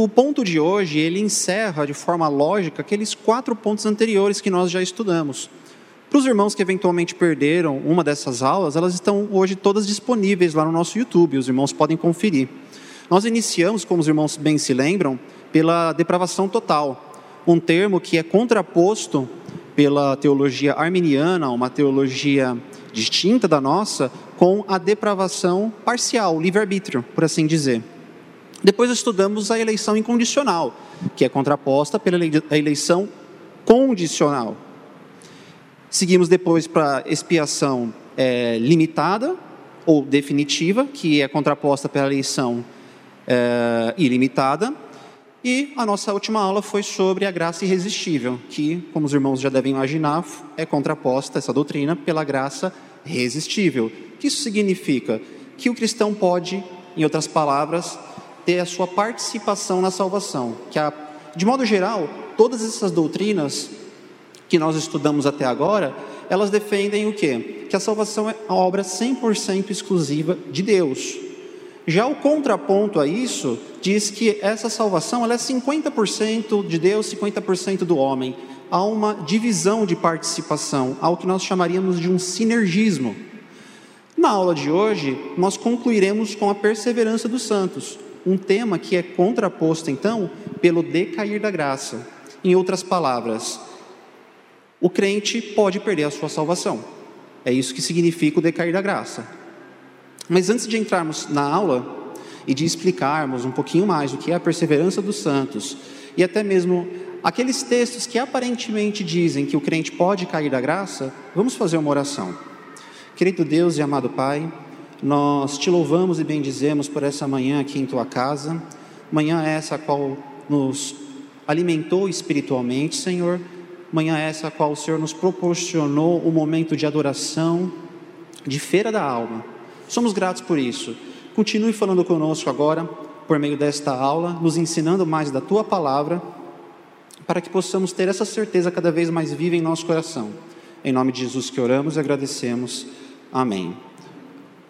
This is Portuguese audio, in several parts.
o ponto de hoje, ele encerra de forma lógica aqueles quatro pontos anteriores que nós já estudamos. Para os irmãos que eventualmente perderam uma dessas aulas, elas estão hoje todas disponíveis lá no nosso YouTube, os irmãos podem conferir. Nós iniciamos, como os irmãos bem se lembram, pela depravação total, um termo que é contraposto pela teologia arminiana, uma teologia distinta da nossa, com a depravação parcial, livre-arbítrio, por assim dizer. Depois estudamos a eleição incondicional, que é contraposta pela eleição condicional. Seguimos depois para expiação é, limitada ou definitiva, que é contraposta pela eleição é, ilimitada. E a nossa última aula foi sobre a graça irresistível, que, como os irmãos já devem imaginar, é contraposta, essa doutrina, pela graça resistível. O que isso significa? Que o cristão pode, em outras palavras, ter a sua participação na salvação. Que a, de modo geral, todas essas doutrinas que nós estudamos até agora, elas defendem o quê? Que a salvação é a obra 100% exclusiva de Deus. Já o contraponto a isso diz que essa salvação ela é 50% de Deus, 50% do homem. Há uma divisão de participação, algo que nós chamaríamos de um sinergismo. Na aula de hoje, nós concluiremos com a perseverança dos santos, um tema que é contraposto, então, pelo decair da graça. Em outras palavras, o crente pode perder a sua salvação. É isso que significa o decair da graça. Mas antes de entrarmos na aula e de explicarmos um pouquinho mais o que é a perseverança dos santos e até mesmo aqueles textos que aparentemente dizem que o crente pode cair da graça, vamos fazer uma oração. Querido Deus e amado Pai, nós te louvamos e bendizemos por essa manhã aqui em tua casa, manhã essa a qual nos alimentou espiritualmente, Senhor, manhã essa a qual o Senhor nos proporcionou o um momento de adoração, de feira da alma. Somos gratos por isso. Continue falando conosco agora, por meio desta aula, nos ensinando mais da tua palavra, para que possamos ter essa certeza cada vez mais viva em nosso coração. Em nome de Jesus que oramos e agradecemos. Amém.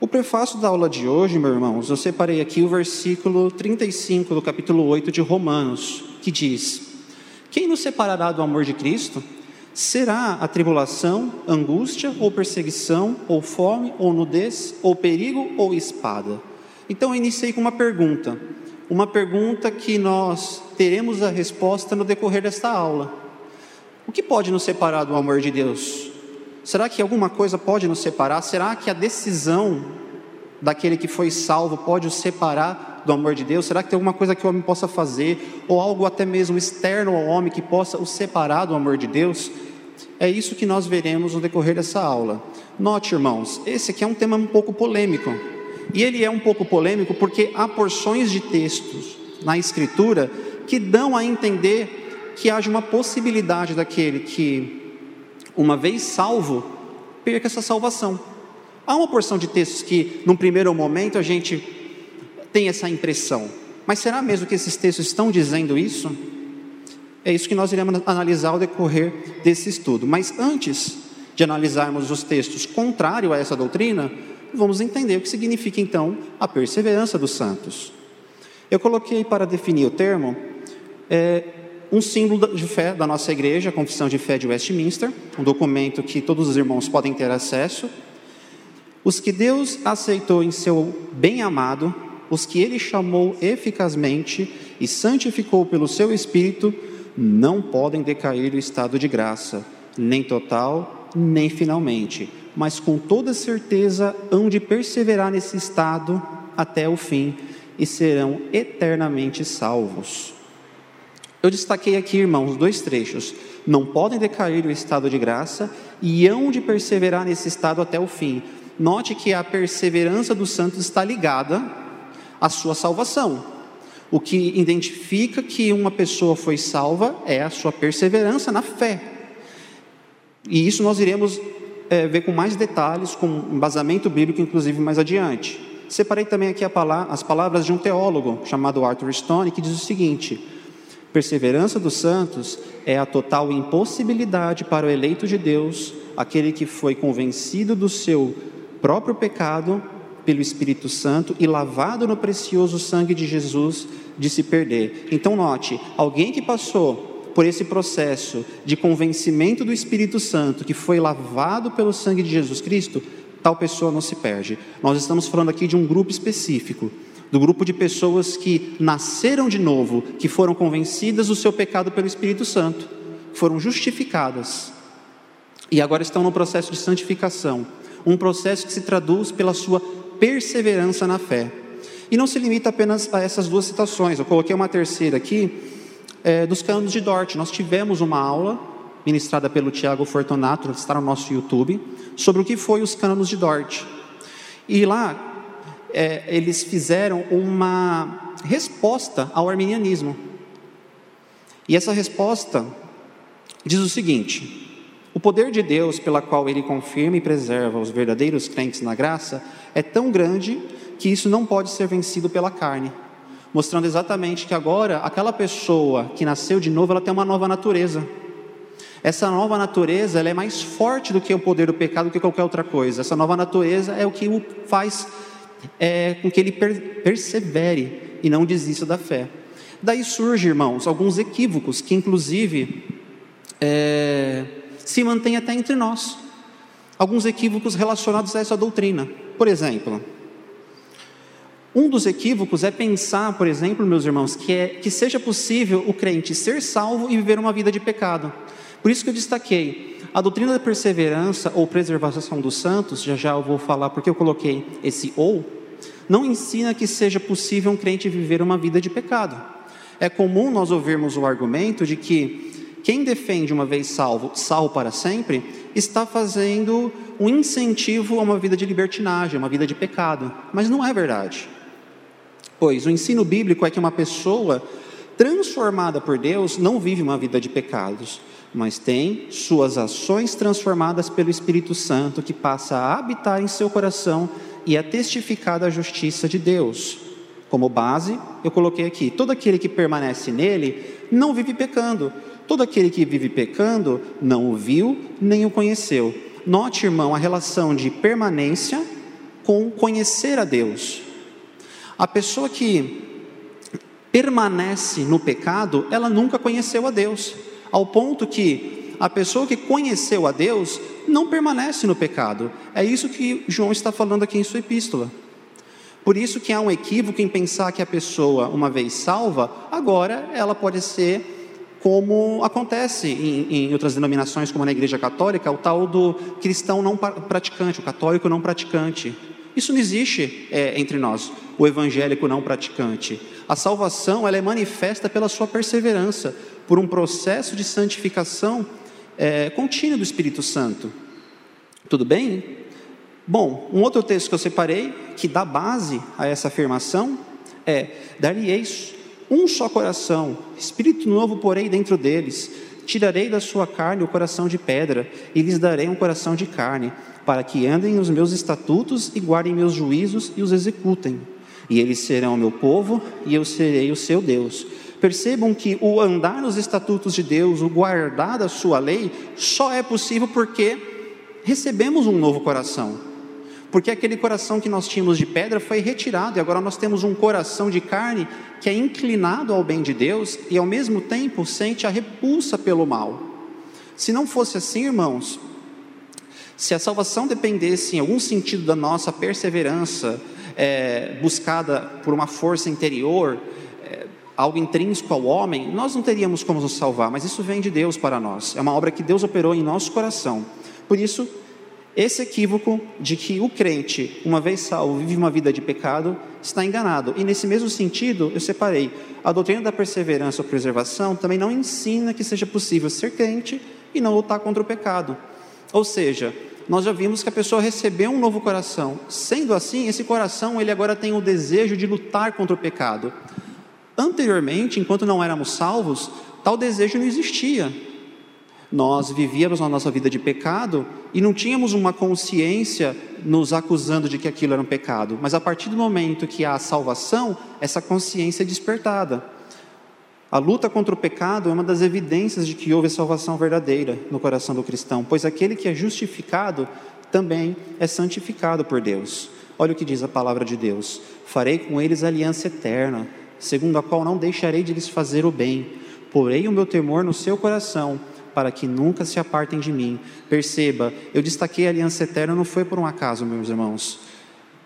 O prefácio da aula de hoje, meus irmãos, eu separei aqui o versículo 35 do capítulo 8 de Romanos, que diz: Quem nos separará do amor de Cristo? Será a tribulação, angústia ou perseguição, ou fome, ou nudez, ou perigo, ou espada? Então eu iniciei com uma pergunta, uma pergunta que nós teremos a resposta no decorrer desta aula. O que pode nos separar do amor de Deus? Será que alguma coisa pode nos separar? Será que a decisão daquele que foi salvo pode o separar do amor de Deus? Será que tem alguma coisa que o homem possa fazer, ou algo até mesmo externo ao homem que possa o separar do amor de Deus? É isso que nós veremos no decorrer dessa aula. Note, irmãos, esse aqui é um tema um pouco polêmico. E ele é um pouco polêmico porque há porções de textos na Escritura que dão a entender que haja uma possibilidade daquele que uma vez salvo, perca essa salvação. Há uma porção de textos que, num primeiro momento, a gente tem essa impressão. Mas será mesmo que esses textos estão dizendo isso? É isso que nós iremos analisar ao decorrer desse estudo. Mas antes de analisarmos os textos contrários a essa doutrina, vamos entender o que significa então a perseverança dos santos. Eu coloquei para definir o termo é, um símbolo de fé da nossa igreja, a Confissão de Fé de Westminster, um documento que todos os irmãos podem ter acesso. Os que Deus aceitou em seu bem-amado, os que ele chamou eficazmente e santificou pelo seu Espírito, não podem decair do estado de graça, nem total, nem finalmente, mas com toda certeza hão de perseverar nesse estado até o fim e serão eternamente salvos. Eu destaquei aqui, irmãos, dois trechos. Não podem decair do estado de graça e hão de perseverar nesse estado até o fim. Note que a perseverança dos santos está ligada à sua salvação. O que identifica que uma pessoa foi salva é a sua perseverança na fé. E isso nós iremos é, ver com mais detalhes, com embasamento bíblico, inclusive mais adiante. Separei também aqui as palavras de um teólogo chamado Arthur Stone, que diz o seguinte: Perseverança dos santos é a total impossibilidade para o eleito de Deus, aquele que foi convencido do seu próprio pecado pelo Espírito Santo e lavado no precioso sangue de Jesus, de se perder. Então, note: alguém que passou por esse processo de convencimento do Espírito Santo, que foi lavado pelo sangue de Jesus Cristo, tal pessoa não se perde. Nós estamos falando aqui de um grupo específico, do grupo de pessoas que nasceram de novo, que foram convencidas do seu pecado pelo Espírito Santo, foram justificadas e agora estão no processo de santificação, um processo que se traduz pela sua perseverança na fé. E não se limita apenas a essas duas citações, eu coloquei uma terceira aqui, é, dos cânones de Dort. Nós tivemos uma aula ministrada pelo Tiago Fortunato, que está no nosso YouTube, sobre o que foi os cânones de Dort. E lá é, eles fizeram uma resposta ao arminianismo. E essa resposta diz o seguinte: o poder de Deus, pela qual ele confirma e preserva os verdadeiros crentes na graça, é tão grande que isso não pode ser vencido pela carne, mostrando exatamente que agora aquela pessoa que nasceu de novo, ela tem uma nova natureza. Essa nova natureza, ela é mais forte do que o poder do pecado, do que qualquer outra coisa. Essa nova natureza é o que o faz é, com que ele per persevere e não desista da fé. Daí surge, irmãos, alguns equívocos que, inclusive, é, se mantém até entre nós. Alguns equívocos relacionados a essa doutrina. Por exemplo, um dos equívocos é pensar, por exemplo, meus irmãos, que, é, que seja possível o crente ser salvo e viver uma vida de pecado. Por isso que eu destaquei a doutrina da perseverança ou preservação dos santos, já já eu vou falar porque eu coloquei esse ou, não ensina que seja possível um crente viver uma vida de pecado. É comum nós ouvirmos o argumento de que quem defende uma vez salvo, salvo para sempre, está fazendo um incentivo a uma vida de libertinagem, uma vida de pecado. Mas não é verdade. Pois o ensino bíblico é que uma pessoa transformada por Deus não vive uma vida de pecados, mas tem suas ações transformadas pelo Espírito Santo que passa a habitar em seu coração e a testificar da justiça de Deus. Como base, eu coloquei aqui: todo aquele que permanece nele não vive pecando Todo aquele que vive pecando não o viu nem o conheceu. Note, irmão, a relação de permanência com conhecer a Deus. A pessoa que permanece no pecado, ela nunca conheceu a Deus, ao ponto que a pessoa que conheceu a Deus não permanece no pecado. É isso que João está falando aqui em sua epístola. Por isso que há um equívoco em pensar que a pessoa, uma vez salva, agora ela pode ser como acontece em, em, outras denominações, como na Igreja Católica, o tal do cristão não praticante, o católico não praticante. Isso não existe é, entre nós, o evangélico não praticante. A salvação ela é manifesta pela sua perseverança, por um processo de santificação é, contínuo do Espírito Santo. Tudo bem? Bom, um outro texto que eu separei, que dá base a essa afirmação, é: Dar-lhe-eis um só coração, espírito novo porei dentro deles. Tirarei da sua carne o coração de pedra e lhes darei um coração de carne, para que andem os meus estatutos e guardem meus juízos e os executem. E eles serão meu povo e eu serei o seu Deus. Percebam que o andar nos estatutos de Deus, o guardar da sua lei, só é possível porque recebemos um novo coração porque aquele coração que nós tínhamos de pedra foi retirado e agora nós temos um coração de carne que é inclinado ao bem de Deus e ao mesmo tempo sente a repulsa pelo mal. Se não fosse assim, irmãos, se a salvação dependesse em algum sentido da nossa perseverança, é, buscada por uma força interior, algo intrínseco ao homem, nós não teríamos como nos salvar, mas isso vem de Deus para nós, é uma obra que Deus operou em nosso coração. Por isso, esse equívoco de que o crente, uma vez salvo, vive uma vida de pecado, está enganado. E nesse mesmo sentido, eu separei. A doutrina da perseverança ou preservação também não ensina que seja possível ser crente e não lutar contra o pecado. Ou seja, nós já vimos que a pessoa recebeu um novo coração. Sendo assim, esse coração ele agora tem o desejo de lutar contra o pecado. Anteriormente, enquanto não éramos salvos, tal desejo não existia nós vivíamos a nossa vida de pecado e não tínhamos uma consciência nos acusando de que aquilo era um pecado, mas a partir do momento que há a salvação, essa consciência é despertada. A luta contra o pecado é uma das evidências de que houve salvação verdadeira no coração do cristão, pois aquele que é justificado também é santificado por Deus. Olha o que diz a palavra de Deus: Farei com eles aliança eterna, segundo a qual não deixarei de lhes fazer o bem. Porei o meu temor no seu coração, para que nunca se apartem de mim. Perceba, eu destaquei a aliança eterna não foi por um acaso, meus irmãos.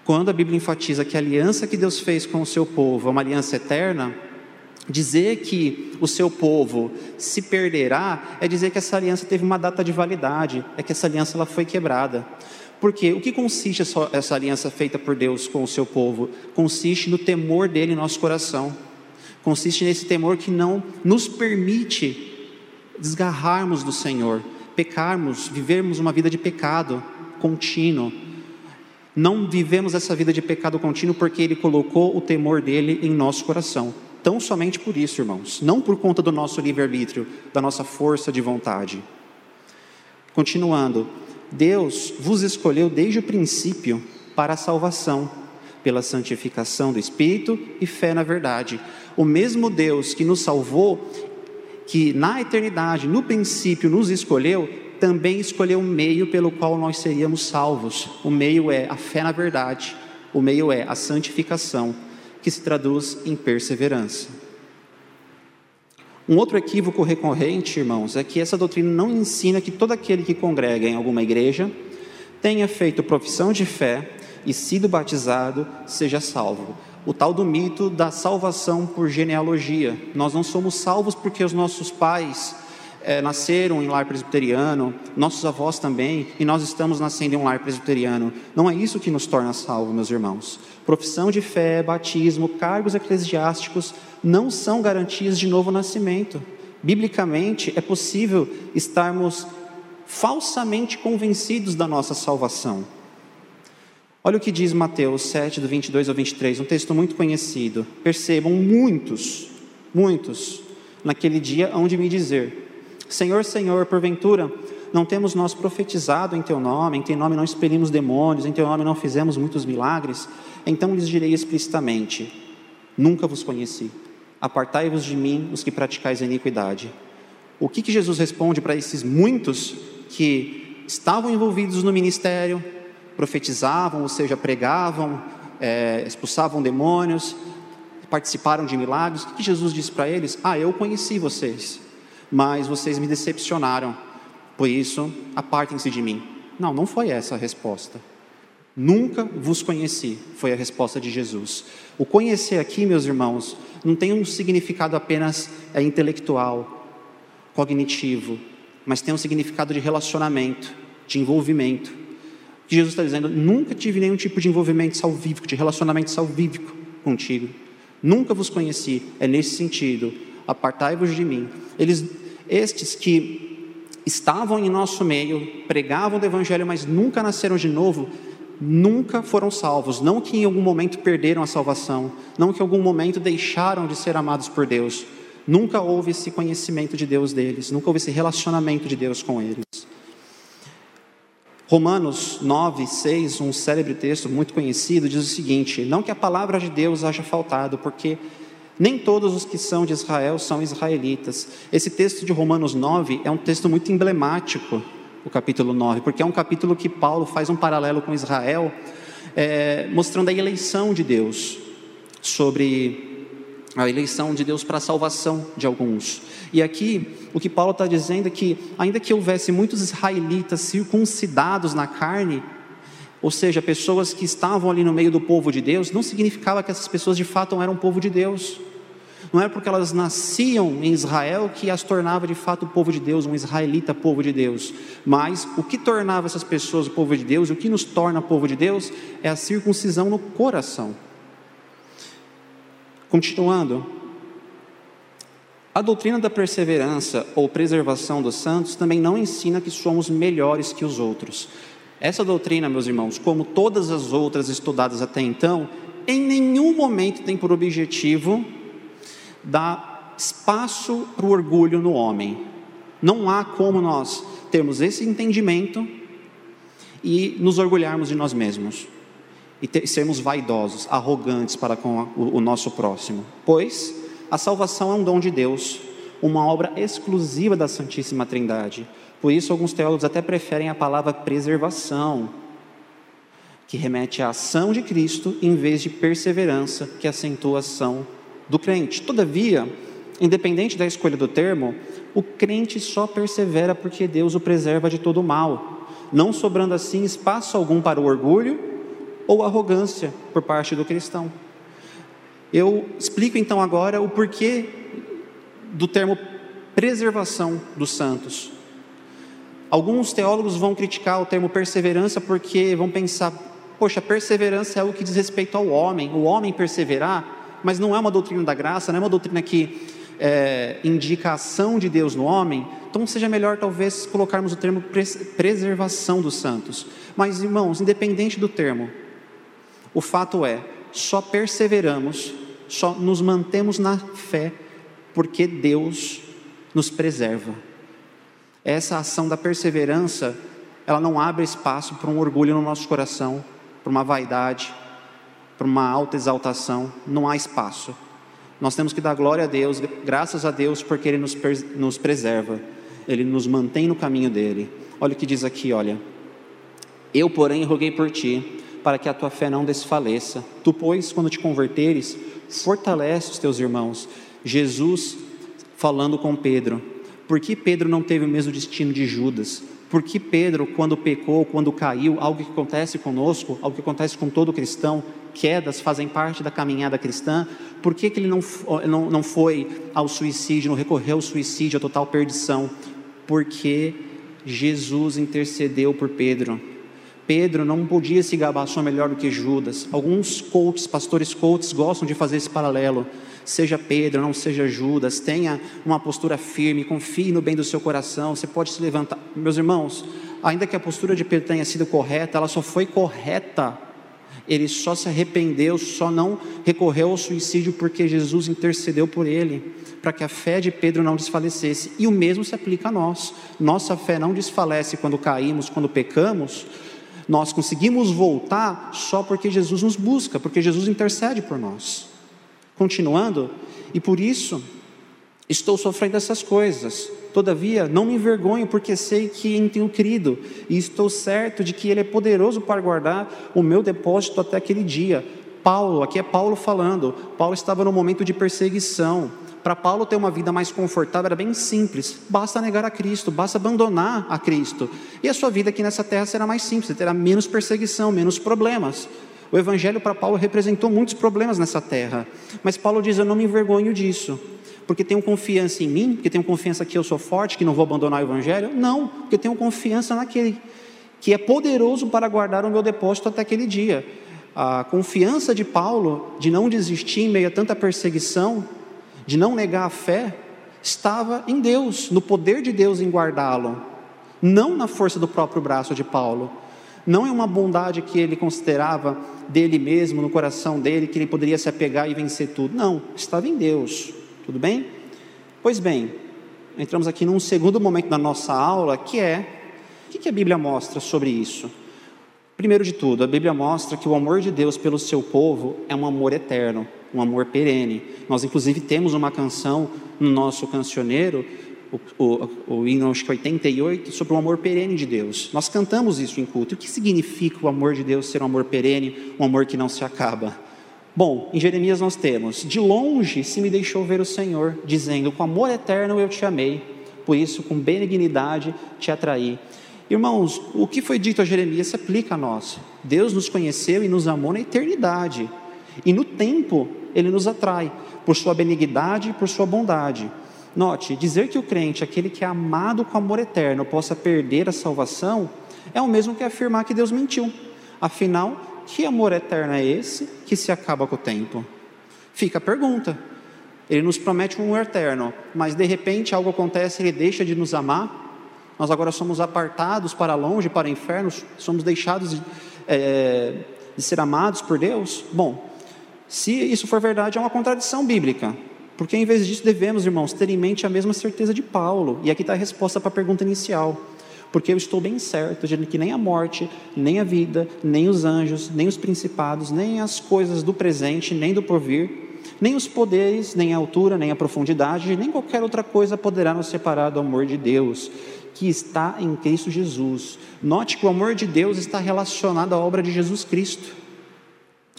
Quando a Bíblia enfatiza que a aliança que Deus fez com o seu povo é uma aliança eterna, dizer que o seu povo se perderá é dizer que essa aliança teve uma data de validade, é que essa aliança ela foi quebrada. Porque o que consiste essa, essa aliança feita por Deus com o seu povo? Consiste no temor dele em nosso coração. Consiste nesse temor que não nos permite desgarrarmos do Senhor, pecarmos, vivermos uma vida de pecado contínuo. Não vivemos essa vida de pecado contínuo porque Ele colocou o temor dele em nosso coração. Tão somente por isso, irmãos, não por conta do nosso livre-arbítrio, da nossa força de vontade. Continuando, Deus vos escolheu desde o princípio para a salvação, pela santificação do Espírito e fé na verdade. O mesmo Deus que nos salvou, que na eternidade, no princípio, nos escolheu, também escolheu um meio pelo qual nós seríamos salvos. O meio é a fé na verdade, o meio é a santificação, que se traduz em perseverança. Um outro equívoco recorrente, irmãos, é que essa doutrina não ensina que todo aquele que congrega em alguma igreja tenha feito profissão de fé e sido batizado seja salvo. O tal do mito da salvação por genealogia. Nós não somos salvos porque os nossos pais é, nasceram em lar presbiteriano, nossos avós também, e nós estamos nascendo em um lar presbiteriano. Não é isso que nos torna salvos, meus irmãos. Profissão de fé, batismo, cargos eclesiásticos não são garantias de novo nascimento. Biblicamente, é possível estarmos falsamente convencidos da nossa salvação. Olha o que diz Mateus 7, do 22 ao 23, um texto muito conhecido. Percebam, muitos, muitos, naquele dia hão de me dizer: Senhor, Senhor, porventura, não temos nós profetizado em Teu nome, em Teu nome não expelimos demônios, em Teu nome não fizemos muitos milagres? Então lhes direi explicitamente: Nunca vos conheci. Apartai-vos de mim, os que praticais a iniquidade. O que, que Jesus responde para esses muitos que estavam envolvidos no ministério, profetizavam, ou seja, pregavam, é, expulsavam demônios, participaram de milagres? O que, que Jesus disse para eles? Ah, eu conheci vocês mas vocês me decepcionaram, por isso apartem-se de mim. Não, não foi essa a resposta. Nunca vos conheci, foi a resposta de Jesus. O conhecer aqui, meus irmãos, não tem um significado apenas é, intelectual, cognitivo, mas tem um significado de relacionamento, de envolvimento. Que Jesus está dizendo: nunca tive nenhum tipo de envolvimento salvífico, de relacionamento salvífico contigo. Nunca vos conheci. É nesse sentido apartai-vos de mim. Eles, estes que estavam em nosso meio, pregavam o evangelho, mas nunca nasceram de novo, nunca foram salvos. Não que em algum momento perderam a salvação, não que em algum momento deixaram de ser amados por Deus. Nunca houve esse conhecimento de Deus deles, nunca houve esse relacionamento de Deus com eles. Romanos 9, 6, um célebre texto muito conhecido, diz o seguinte: Não que a palavra de Deus haja faltado, porque nem todos os que são de Israel são israelitas. Esse texto de Romanos 9 é um texto muito emblemático, o capítulo 9, porque é um capítulo que Paulo faz um paralelo com Israel, é, mostrando a eleição de Deus, sobre a eleição de Deus para a salvação de alguns. E aqui, o que Paulo está dizendo é que, ainda que houvesse muitos israelitas circuncidados na carne, ou seja, pessoas que estavam ali no meio do povo de Deus, não significava que essas pessoas de fato eram povo de Deus. Não era porque elas nasciam em Israel que as tornava de fato o povo de Deus, um israelita povo de Deus. Mas o que tornava essas pessoas o povo de Deus, o que nos torna povo de Deus, é a circuncisão no coração. Continuando, a doutrina da perseverança ou preservação dos santos também não ensina que somos melhores que os outros. Essa doutrina, meus irmãos, como todas as outras estudadas até então, em nenhum momento tem por objetivo dar espaço para o orgulho no homem. Não há como nós termos esse entendimento e nos orgulharmos de nós mesmos e ter, sermos vaidosos, arrogantes para com o, o nosso próximo, pois a salvação é um dom de Deus, uma obra exclusiva da Santíssima Trindade. Por isso, alguns teólogos até preferem a palavra preservação, que remete à ação de Cristo, em vez de perseverança, que acentua a ação do crente. Todavia, independente da escolha do termo, o crente só persevera porque Deus o preserva de todo mal, não sobrando assim espaço algum para o orgulho ou arrogância por parte do cristão. Eu explico então agora o porquê do termo preservação dos santos. Alguns teólogos vão criticar o termo perseverança porque vão pensar, poxa, perseverança é algo que diz respeito ao homem, o homem perseverar, mas não é uma doutrina da graça, não é uma doutrina que é, indica a ação de Deus no homem, então seja melhor talvez colocarmos o termo preservação dos santos. Mas irmãos, independente do termo, o fato é, só perseveramos, só nos mantemos na fé, porque Deus nos preserva. Essa ação da perseverança, ela não abre espaço para um orgulho no nosso coração, para uma vaidade, para uma alta exaltação, não há espaço. Nós temos que dar glória a Deus, graças a Deus, porque Ele nos, nos preserva, Ele nos mantém no caminho dele. Olha o que diz aqui, olha. Eu, porém, roguei por ti, para que a tua fé não desfaleça. Tu, pois, quando te converteres, fortalece os teus irmãos. Jesus falando com Pedro. Por que Pedro não teve o mesmo destino de Judas? Por que Pedro, quando pecou, quando caiu, algo que acontece conosco, algo que acontece com todo cristão, quedas fazem parte da caminhada cristã, por que, que ele não, não, não foi ao suicídio, não recorreu ao suicídio, à total perdição? Porque Jesus intercedeu por Pedro. Pedro não podia se gabar só melhor do que Judas. Alguns coaches, pastores coaches, gostam de fazer esse paralelo. Seja Pedro, não seja Judas, tenha uma postura firme, confie no bem do seu coração. Você pode se levantar. Meus irmãos, ainda que a postura de Pedro tenha sido correta, ela só foi correta. Ele só se arrependeu, só não recorreu ao suicídio porque Jesus intercedeu por ele, para que a fé de Pedro não desfalecesse. E o mesmo se aplica a nós. Nossa fé não desfalece quando caímos, quando pecamos, nós conseguimos voltar só porque Jesus nos busca, porque Jesus intercede por nós. Continuando, e por isso estou sofrendo essas coisas. Todavia, não me envergonho, porque sei que em tenho crido, e estou certo de que Ele é poderoso para guardar o meu depósito até aquele dia. Paulo, aqui é Paulo falando, Paulo estava no momento de perseguição, para Paulo ter uma vida mais confortável era bem simples, basta negar a Cristo, basta abandonar a Cristo. E a sua vida aqui nessa terra será mais simples, terá menos perseguição, menos problemas. O Evangelho para Paulo representou muitos problemas nessa terra, mas Paulo diz: Eu não me envergonho disso, porque tenho confiança em mim, porque tenho confiança que eu sou forte, que não vou abandonar o Evangelho. Não, porque tenho confiança naquele que é poderoso para guardar o meu depósito até aquele dia. A confiança de Paulo de não desistir em meio a tanta perseguição de não negar a fé, estava em Deus, no poder de Deus em guardá-lo, não na força do próprio braço de Paulo, não é uma bondade que ele considerava dele mesmo, no coração dele, que ele poderia se apegar e vencer tudo. Não, estava em Deus. Tudo bem? Pois bem, entramos aqui num segundo momento da nossa aula, que é o que a Bíblia mostra sobre isso? Primeiro de tudo, a Bíblia mostra que o amor de Deus pelo seu povo é um amor eterno um amor perene. Nós, inclusive, temos uma canção no nosso cancioneiro, o, o, hino acho que 88, sobre o amor perene de Deus. Nós cantamos isso em culto. O que significa o amor de Deus ser um amor perene, um amor que não se acaba? Bom, em Jeremias nós temos: De longe se me deixou ver o Senhor, dizendo: Com amor eterno eu te amei, por isso com benignidade te atraí. Irmãos, o que foi dito a Jeremias se aplica a nós. Deus nos conheceu e nos amou na eternidade. E no tempo, ele nos atrai, por sua benignidade e por sua bondade. Note, dizer que o crente, aquele que é amado com amor eterno, possa perder a salvação, é o mesmo que afirmar que Deus mentiu. Afinal, que amor eterno é esse que se acaba com o tempo? Fica a pergunta. Ele nos promete um eterno, mas de repente algo acontece, ele deixa de nos amar. Nós agora somos apartados para longe, para o inferno, somos deixados de, é, de ser amados por Deus. Bom, se isso for verdade, é uma contradição bíblica. Porque em vez disso, devemos, irmãos, ter em mente a mesma certeza de Paulo. E aqui está a resposta para a pergunta inicial. Porque eu estou bem certo de que nem a morte, nem a vida, nem os anjos, nem os principados, nem as coisas do presente, nem do porvir, nem os poderes, nem a altura, nem a profundidade, nem qualquer outra coisa poderá nos separar do amor de Deus, que está em Cristo Jesus. Note que o amor de Deus está relacionado à obra de Jesus Cristo.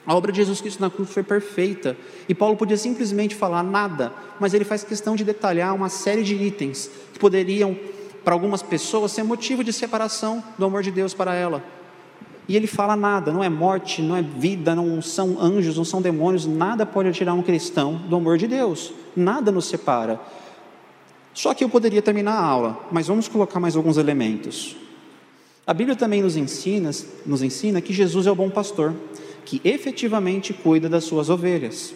A obra de Jesus Cristo na cruz foi perfeita. E Paulo podia simplesmente falar nada, mas ele faz questão de detalhar uma série de itens que poderiam, para algumas pessoas, ser motivo de separação do amor de Deus para ela. E ele fala nada, não é morte, não é vida, não são anjos, não são demônios, nada pode tirar um cristão do amor de Deus. Nada nos separa. Só que eu poderia terminar a aula, mas vamos colocar mais alguns elementos. A Bíblia também nos ensina, nos ensina que Jesus é o bom pastor que efetivamente cuida das suas ovelhas.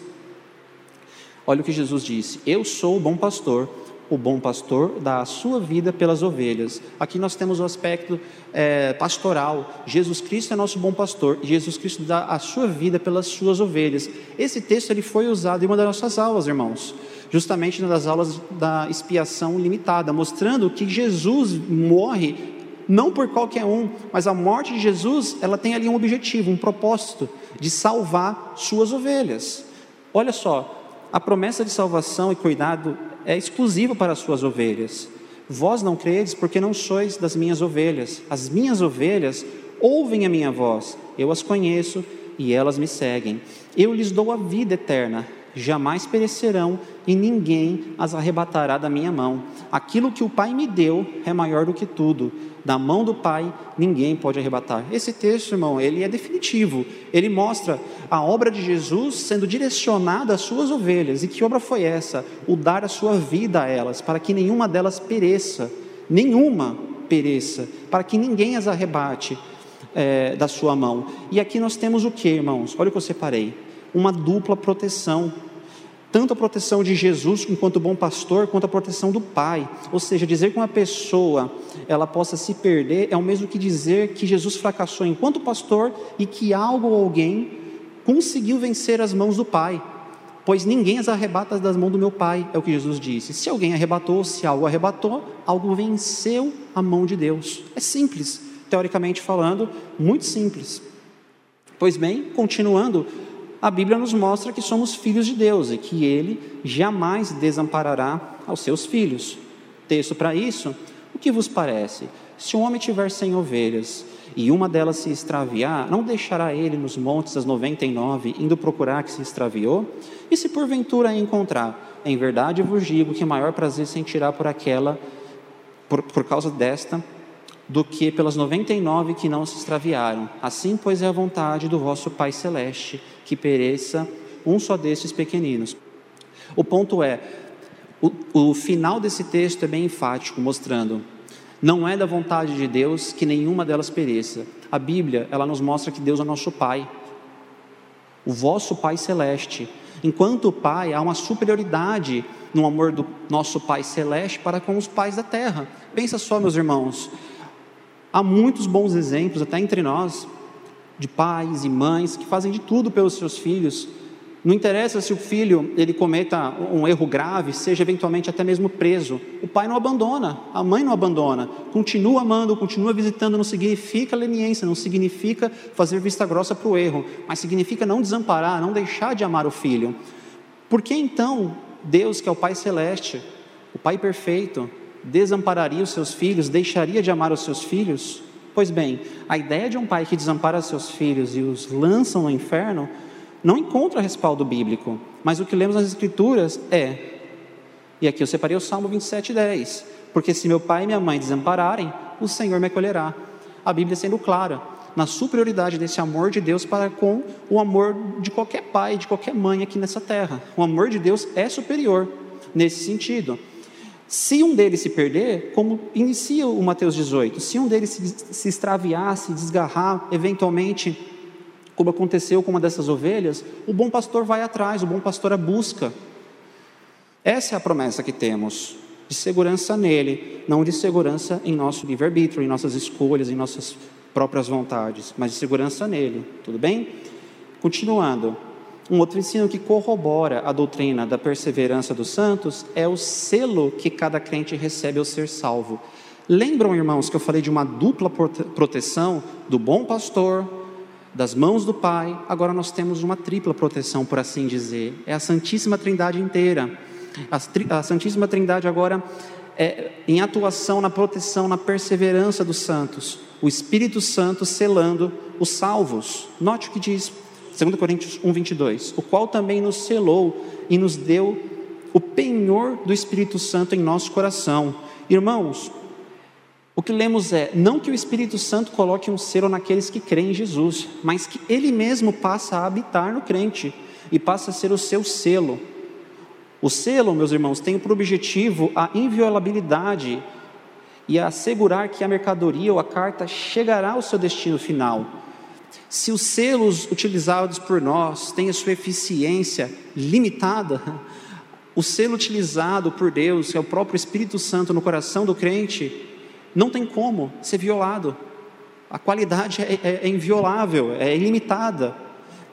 Olha o que Jesus disse: Eu sou o bom pastor, o bom pastor dá a sua vida pelas ovelhas. Aqui nós temos o aspecto é, pastoral. Jesus Cristo é nosso bom pastor Jesus Cristo dá a sua vida pelas suas ovelhas. Esse texto ele foi usado em uma das nossas aulas, irmãos, justamente nas aulas da expiação limitada, mostrando que Jesus morre não por qualquer um, mas a morte de Jesus, ela tem ali um objetivo, um propósito de salvar suas ovelhas. Olha só, a promessa de salvação e cuidado é exclusiva para as suas ovelhas. Vós não credes porque não sois das minhas ovelhas. As minhas ovelhas ouvem a minha voz, eu as conheço e elas me seguem. Eu lhes dou a vida eterna, jamais perecerão e ninguém as arrebatará da minha mão. Aquilo que o Pai me deu é maior do que tudo da mão do Pai ninguém pode arrebatar. Esse texto, irmão, ele é definitivo. Ele mostra a obra de Jesus sendo direcionada às suas ovelhas. E que obra foi essa? O dar a sua vida a elas, para que nenhuma delas pereça. Nenhuma pereça, para que ninguém as arrebate é, da sua mão. E aqui nós temos o que, irmãos? Olha o que eu separei: uma dupla proteção tanto a proteção de Jesus enquanto bom pastor, quanto a proteção do Pai. Ou seja, dizer que uma pessoa ela possa se perder é o mesmo que dizer que Jesus fracassou enquanto pastor e que algo ou alguém conseguiu vencer as mãos do Pai. Pois ninguém as arrebata das mãos do meu Pai, é o que Jesus disse. Se alguém arrebatou, se algo arrebatou, algo venceu a mão de Deus. É simples, teoricamente falando, muito simples. Pois bem, continuando, a Bíblia nos mostra que somos filhos de Deus e que Ele jamais desamparará aos seus filhos. Texto para isso: o que vos parece? Se um homem tiver cem ovelhas e uma delas se extraviar, não deixará ele nos montes as noventa e nove, indo procurar que se extraviou? E se porventura a encontrar, em verdade vos digo que maior prazer sentirá por aquela, por, por causa desta, do que pelas noventa e nove que não se extraviaram. Assim, pois, é a vontade do vosso Pai Celeste que pereça um só destes pequeninos. O ponto é, o, o final desse texto é bem enfático, mostrando não é da vontade de Deus que nenhuma delas pereça. A Bíblia, ela nos mostra que Deus é nosso Pai, o vosso Pai Celeste. Enquanto o Pai, há uma superioridade no amor do nosso Pai Celeste para com os pais da terra. Pensa só, meus irmãos, há muitos bons exemplos, até entre nós, de pais e mães que fazem de tudo pelos seus filhos. Não interessa se o filho ele cometa um erro grave, seja eventualmente até mesmo preso. O pai não abandona, a mãe não abandona. Continua amando, continua visitando, não significa leniência, não significa fazer vista grossa para o erro, mas significa não desamparar, não deixar de amar o filho. Por que então Deus, que é o Pai celeste, o Pai perfeito, desampararia os seus filhos, deixaria de amar os seus filhos? Pois bem, a ideia de um pai que desampara seus filhos e os lança no inferno não encontra respaldo bíblico, mas o que lemos nas Escrituras é, e aqui eu separei o Salmo 27, 10, porque se meu pai e minha mãe desampararem, o Senhor me acolherá. A Bíblia sendo clara na superioridade desse amor de Deus para com o amor de qualquer pai, de qualquer mãe aqui nessa terra. O amor de Deus é superior nesse sentido. Se um deles se perder, como inicia o Mateus 18, se um deles se, se extraviar, se desgarrar, eventualmente, como aconteceu com uma dessas ovelhas, o bom pastor vai atrás, o bom pastor a busca. Essa é a promessa que temos, de segurança nele, não de segurança em nosso livre-arbítrio, em nossas escolhas, em nossas próprias vontades, mas de segurança nele, tudo bem? Continuando, um outro ensino que corrobora a doutrina da perseverança dos santos é o selo que cada crente recebe ao ser salvo. Lembram, irmãos, que eu falei de uma dupla proteção do bom pastor, das mãos do Pai? Agora nós temos uma tripla proteção, por assim dizer. É a Santíssima Trindade inteira. A, Santíssima Trindade agora é em atuação na proteção, na perseverança dos santos. O Espírito Santo selando os salvos. Note o que diz 2 Coríntios 1, 22, o qual também nos selou e nos deu o penhor do Espírito Santo em nosso coração. Irmãos, o que lemos é: não que o Espírito Santo coloque um selo naqueles que creem em Jesus, mas que ele mesmo passa a habitar no crente e passa a ser o seu selo. O selo, meus irmãos, tem por objetivo a inviolabilidade e a assegurar que a mercadoria ou a carta chegará ao seu destino final. Se os selos utilizados por nós têm a sua eficiência limitada, o selo utilizado por Deus, que é o próprio Espírito Santo no coração do crente, não tem como ser violado. A qualidade é, é, é inviolável, é ilimitada.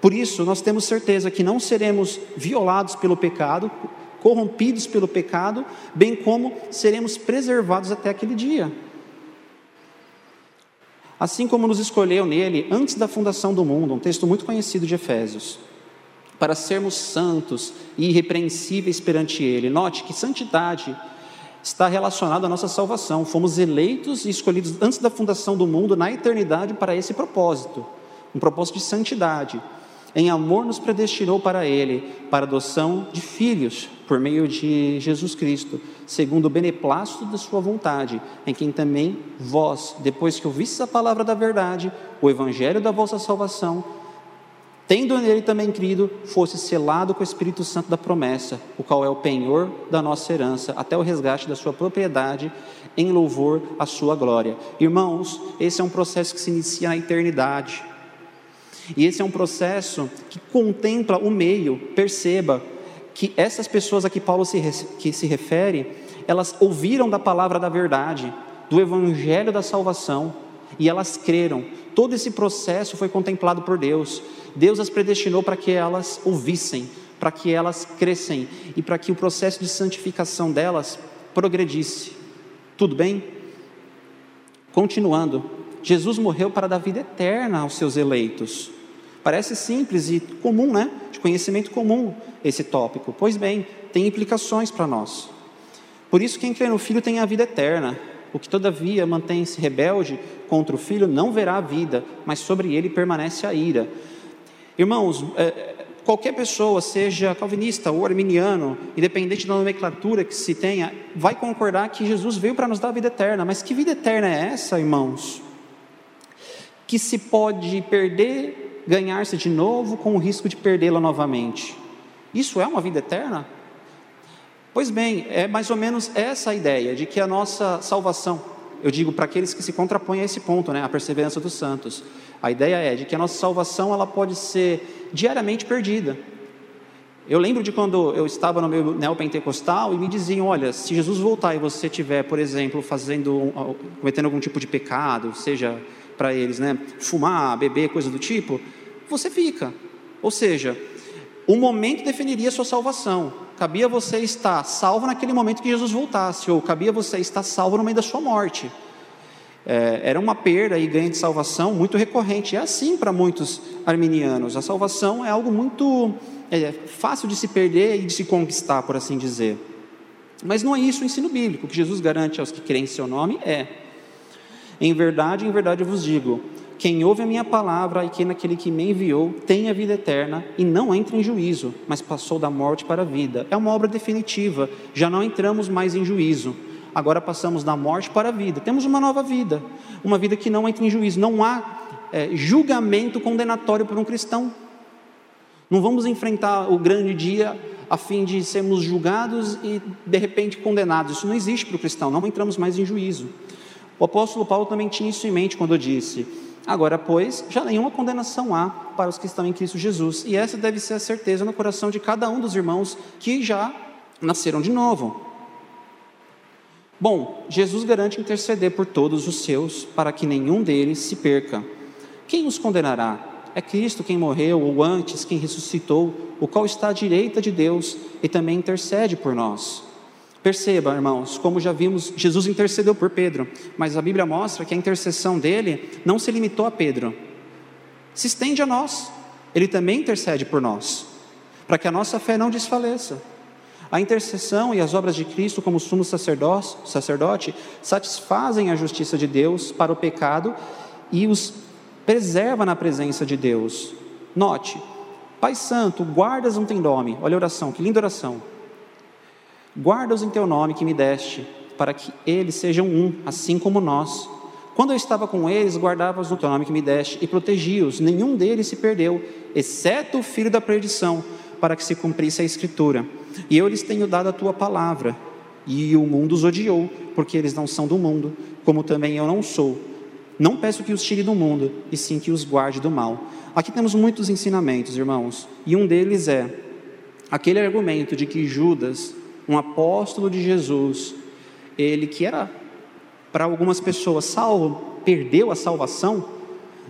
Por isso, nós temos certeza que não seremos violados pelo pecado, corrompidos pelo pecado, bem como seremos preservados até aquele dia. Assim como nos escolheu nele antes da fundação do mundo, um texto muito conhecido de Efésios, para sermos santos e irrepreensíveis perante ele. Note que santidade está relacionado à nossa salvação. Fomos eleitos e escolhidos antes da fundação do mundo, na eternidade, para esse propósito um propósito de santidade. Em amor nos predestinou para Ele, para adoção de filhos, por meio de Jesus Cristo, segundo o beneplácito da Sua vontade, em quem também vós, depois que ouvistes a palavra da verdade, o evangelho da vossa salvação, tendo nele também crido, fosse selado com o Espírito Santo da promessa, o qual é o penhor da nossa herança, até o resgate da sua propriedade, em louvor à sua glória. Irmãos, esse é um processo que se inicia na eternidade. E esse é um processo que contempla o meio. Perceba que essas pessoas a que Paulo se, que se refere, elas ouviram da palavra da verdade, do evangelho da salvação, e elas creram. Todo esse processo foi contemplado por Deus. Deus as predestinou para que elas ouvissem, para que elas crescem e para que o processo de santificação delas progredisse. Tudo bem? Continuando, Jesus morreu para dar vida eterna aos seus eleitos. Parece simples e comum, né? De conhecimento comum esse tópico. Pois bem, tem implicações para nós. Por isso, quem crê no Filho tem a vida eterna. O que, todavia, mantém-se rebelde contra o Filho não verá a vida, mas sobre ele permanece a ira. Irmãos, é, qualquer pessoa, seja calvinista ou arminiano, independente da nomenclatura que se tenha, vai concordar que Jesus veio para nos dar a vida eterna. Mas que vida eterna é essa, irmãos? Que se pode perder, ganhar-se de novo com o risco de perdê-la novamente. Isso é uma vida eterna? Pois bem, é mais ou menos essa a ideia de que a nossa salvação, eu digo para aqueles que se contrapõem a esse ponto, né, a perseverança dos santos. A ideia é de que a nossa salvação ela pode ser diariamente perdida. Eu lembro de quando eu estava no meu neopentecostal e me diziam: olha, se Jesus voltar e você estiver, por exemplo, fazendo, cometendo algum tipo de pecado, seja para eles, né, fumar, beber, coisa do tipo, você fica. Ou seja, o momento definiria a sua salvação. Cabia você estar salvo naquele momento que Jesus voltasse, ou cabia você estar salvo no meio da sua morte é, era uma perda e ganho de salvação muito recorrente. É assim para muitos arminianos. A salvação é algo muito é, fácil de se perder e de se conquistar, por assim dizer. Mas não é isso o ensino bíblico. O que Jesus garante aos que creem em seu nome é: em verdade, em verdade eu vos digo, quem ouve a minha palavra e que naquele que me enviou tem a vida eterna e não entra em juízo, mas passou da morte para a vida. É uma obra definitiva, já não entramos mais em juízo agora passamos da morte para a vida. Temos uma nova vida, uma vida que não entra em juízo. Não há é, julgamento condenatório por um cristão. Não vamos enfrentar o grande dia a fim de sermos julgados e de repente condenados. Isso não existe para o cristão, não entramos mais em juízo. O apóstolo Paulo também tinha isso em mente quando disse: Agora, pois, já nenhuma condenação há para os que estão em Cristo Jesus. E essa deve ser a certeza no coração de cada um dos irmãos que já nasceram de novo. Bom, Jesus garante interceder por todos os seus, para que nenhum deles se perca. Quem os condenará? É Cristo quem morreu, ou antes quem ressuscitou, o qual está à direita de Deus e também intercede por nós. Perceba, irmãos, como já vimos, Jesus intercedeu por Pedro, mas a Bíblia mostra que a intercessão dele não se limitou a Pedro, se estende a nós, ele também intercede por nós, para que a nossa fé não desfaleça. A intercessão e as obras de Cristo como sumo sacerdote satisfazem a justiça de Deus para o pecado e os preserva na presença de Deus. Note, Pai Santo, guardas um nome. Olha a oração, que linda oração. Guarda-os em teu nome que me deste, para que eles sejam um, assim como nós. Quando eu estava com eles, guardava-os no teu nome que me deste e protegi-os. Nenhum deles se perdeu, exceto o filho da perdição, para que se cumprisse a escritura. E eu lhes tenho dado a tua palavra. E o mundo os odiou, porque eles não são do mundo, como também eu não sou. Não peço que os tire do mundo, e sim que os guarde do mal. Aqui temos muitos ensinamentos, irmãos, e um deles é aquele argumento de que Judas, um apóstolo de Jesus, ele que era para algumas pessoas salvo, perdeu a salvação,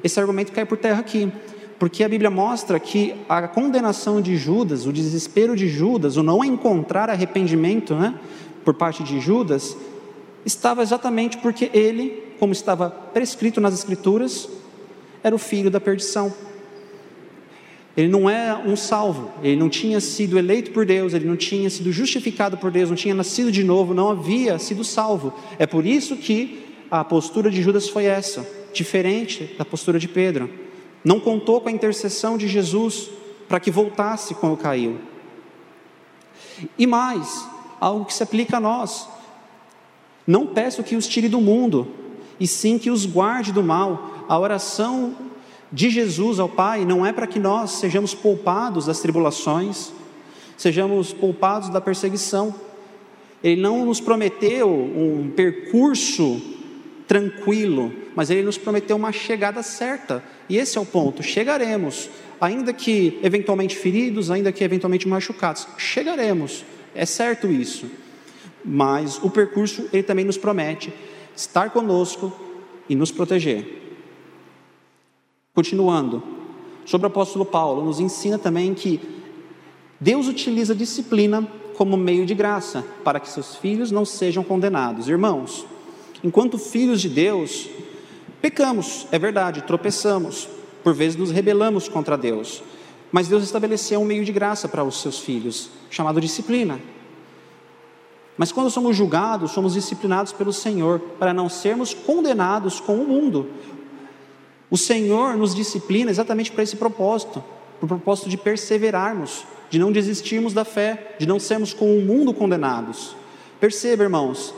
esse argumento cai por terra aqui, porque a Bíblia mostra que a condenação de Judas, o desespero de Judas, o não encontrar arrependimento, né, por parte de Judas, estava exatamente porque ele, como estava prescrito nas Escrituras, era o filho da perdição. Ele não é um salvo, ele não tinha sido eleito por Deus, ele não tinha sido justificado por Deus, não tinha nascido de novo, não havia sido salvo. É por isso que a postura de Judas foi essa, diferente da postura de Pedro. Não contou com a intercessão de Jesus para que voltasse quando caiu. E mais, algo que se aplica a nós. Não peço que os tire do mundo, e sim que os guarde do mal. A oração de Jesus ao Pai não é para que nós sejamos poupados das tribulações, sejamos poupados da perseguição. Ele não nos prometeu um percurso tranquilo, mas ele nos prometeu uma chegada certa. E esse é o ponto: chegaremos, ainda que eventualmente feridos, ainda que eventualmente machucados, chegaremos. É certo isso. Mas o percurso ele também nos promete estar conosco e nos proteger. Continuando, sobre o apóstolo Paulo, nos ensina também que Deus utiliza disciplina como meio de graça para que seus filhos não sejam condenados. Irmãos, enquanto filhos de Deus, pecamos, é verdade, tropeçamos, por vezes nos rebelamos contra Deus, mas Deus estabeleceu um meio de graça para os seus filhos, chamado disciplina. Mas quando somos julgados, somos disciplinados pelo Senhor, para não sermos condenados com o mundo. O Senhor nos disciplina exatamente para esse propósito, para o propósito de perseverarmos, de não desistirmos da fé, de não sermos com o mundo condenados. Perceba, irmãos,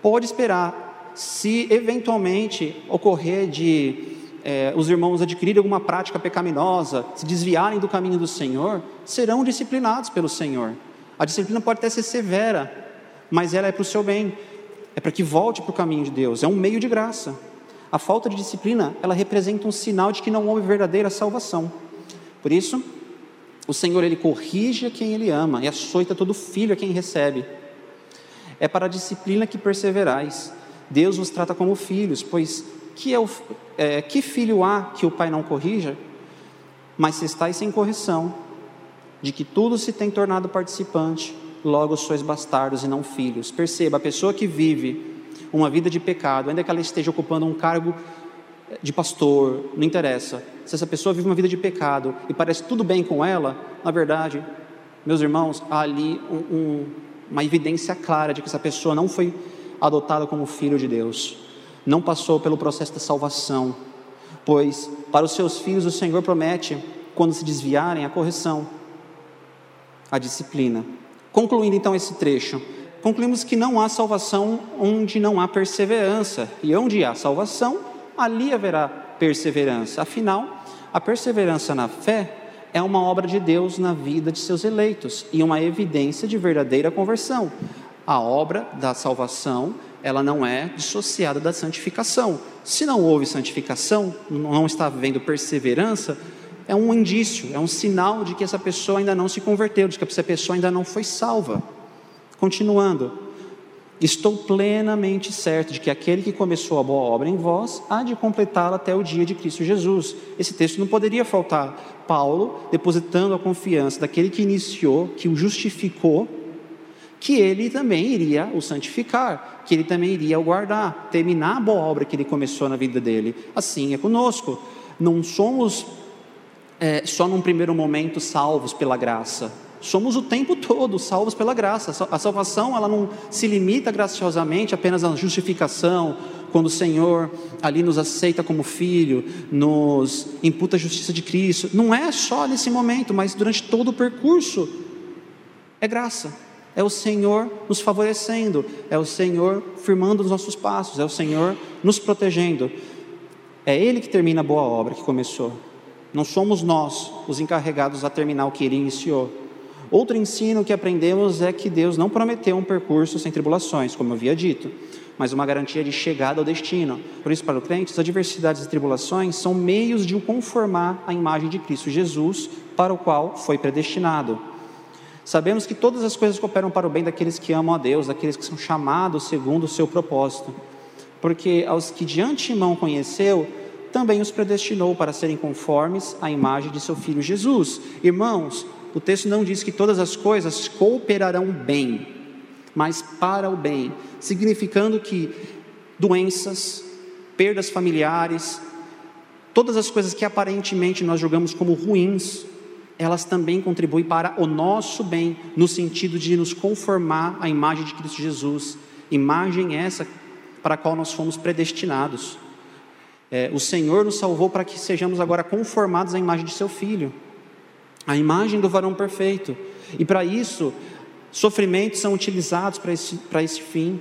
pode esperar, se eventualmente ocorrer de é, os irmãos adquirirem alguma prática pecaminosa, se desviarem do caminho do Senhor, serão disciplinados pelo Senhor. A disciplina pode até ser severa, mas ela é para o seu bem, é para que volte para o caminho de Deus, é um meio de graça. A falta de disciplina, ela representa um sinal de que não houve verdadeira salvação. Por isso, o Senhor ele corrige a quem ele ama e açoita todo filho a quem recebe. É para a disciplina que perseverais. Deus vos trata como filhos, pois que, é o, é, que filho há que o pai não corrija? Mas se estáis sem correção, de que tudo se tem tornado participante, logo sois bastardos e não filhos. Perceba, a pessoa que vive uma vida de pecado, ainda que ela esteja ocupando um cargo de pastor, não interessa. Se essa pessoa vive uma vida de pecado e parece tudo bem com ela, na verdade, meus irmãos, há ali um, um, uma evidência clara de que essa pessoa não foi adotada como filho de Deus, não passou pelo processo da salvação, pois para os seus filhos o Senhor promete, quando se desviarem, a correção, a disciplina. Concluindo então esse trecho, concluímos que não há salvação onde não há perseverança, e onde há salvação, ali haverá perseverança. Afinal, a perseverança na fé é uma obra de Deus na vida de seus eleitos e uma evidência de verdadeira conversão. A obra da salvação, ela não é dissociada da santificação. Se não houve santificação, não está havendo perseverança, é um indício, é um sinal de que essa pessoa ainda não se converteu, de que essa pessoa ainda não foi salva. Continuando, estou plenamente certo de que aquele que começou a boa obra em vós há de completá-la até o dia de Cristo Jesus. Esse texto não poderia faltar. Paulo depositando a confiança daquele que iniciou, que o justificou, que ele também iria o santificar, que ele também iria o guardar, terminar a boa obra que ele começou na vida dele. Assim é conosco. Não somos é, só num primeiro momento salvos pela graça somos o tempo todo salvos pela graça. A salvação ela não se limita graciosamente apenas à justificação, quando o Senhor ali nos aceita como filho, nos imputa a justiça de Cristo. Não é só nesse momento, mas durante todo o percurso. É graça. É o Senhor nos favorecendo, é o Senhor firmando os nossos passos, é o Senhor nos protegendo. É Ele que termina a boa obra que começou. Não somos nós os encarregados a terminar o que Ele iniciou. Outro ensino que aprendemos é que Deus não prometeu um percurso sem tribulações, como eu havia dito, mas uma garantia de chegada ao destino. Por isso, para o crente, as adversidades e tribulações são meios de o conformar à imagem de Cristo Jesus, para o qual foi predestinado. Sabemos que todas as coisas cooperam para o bem daqueles que amam a Deus, daqueles que são chamados segundo o seu propósito. Porque aos que de antemão conheceu, também os predestinou para serem conformes à imagem de seu filho Jesus. Irmãos, o texto não diz que todas as coisas cooperarão bem, mas para o bem, significando que doenças, perdas familiares, todas as coisas que aparentemente nós julgamos como ruins, elas também contribuem para o nosso bem, no sentido de nos conformar à imagem de Cristo Jesus, imagem essa para a qual nós fomos predestinados. É, o Senhor nos salvou para que sejamos agora conformados à imagem de Seu Filho, a imagem do varão perfeito, e para isso, sofrimentos são utilizados para esse, para esse fim,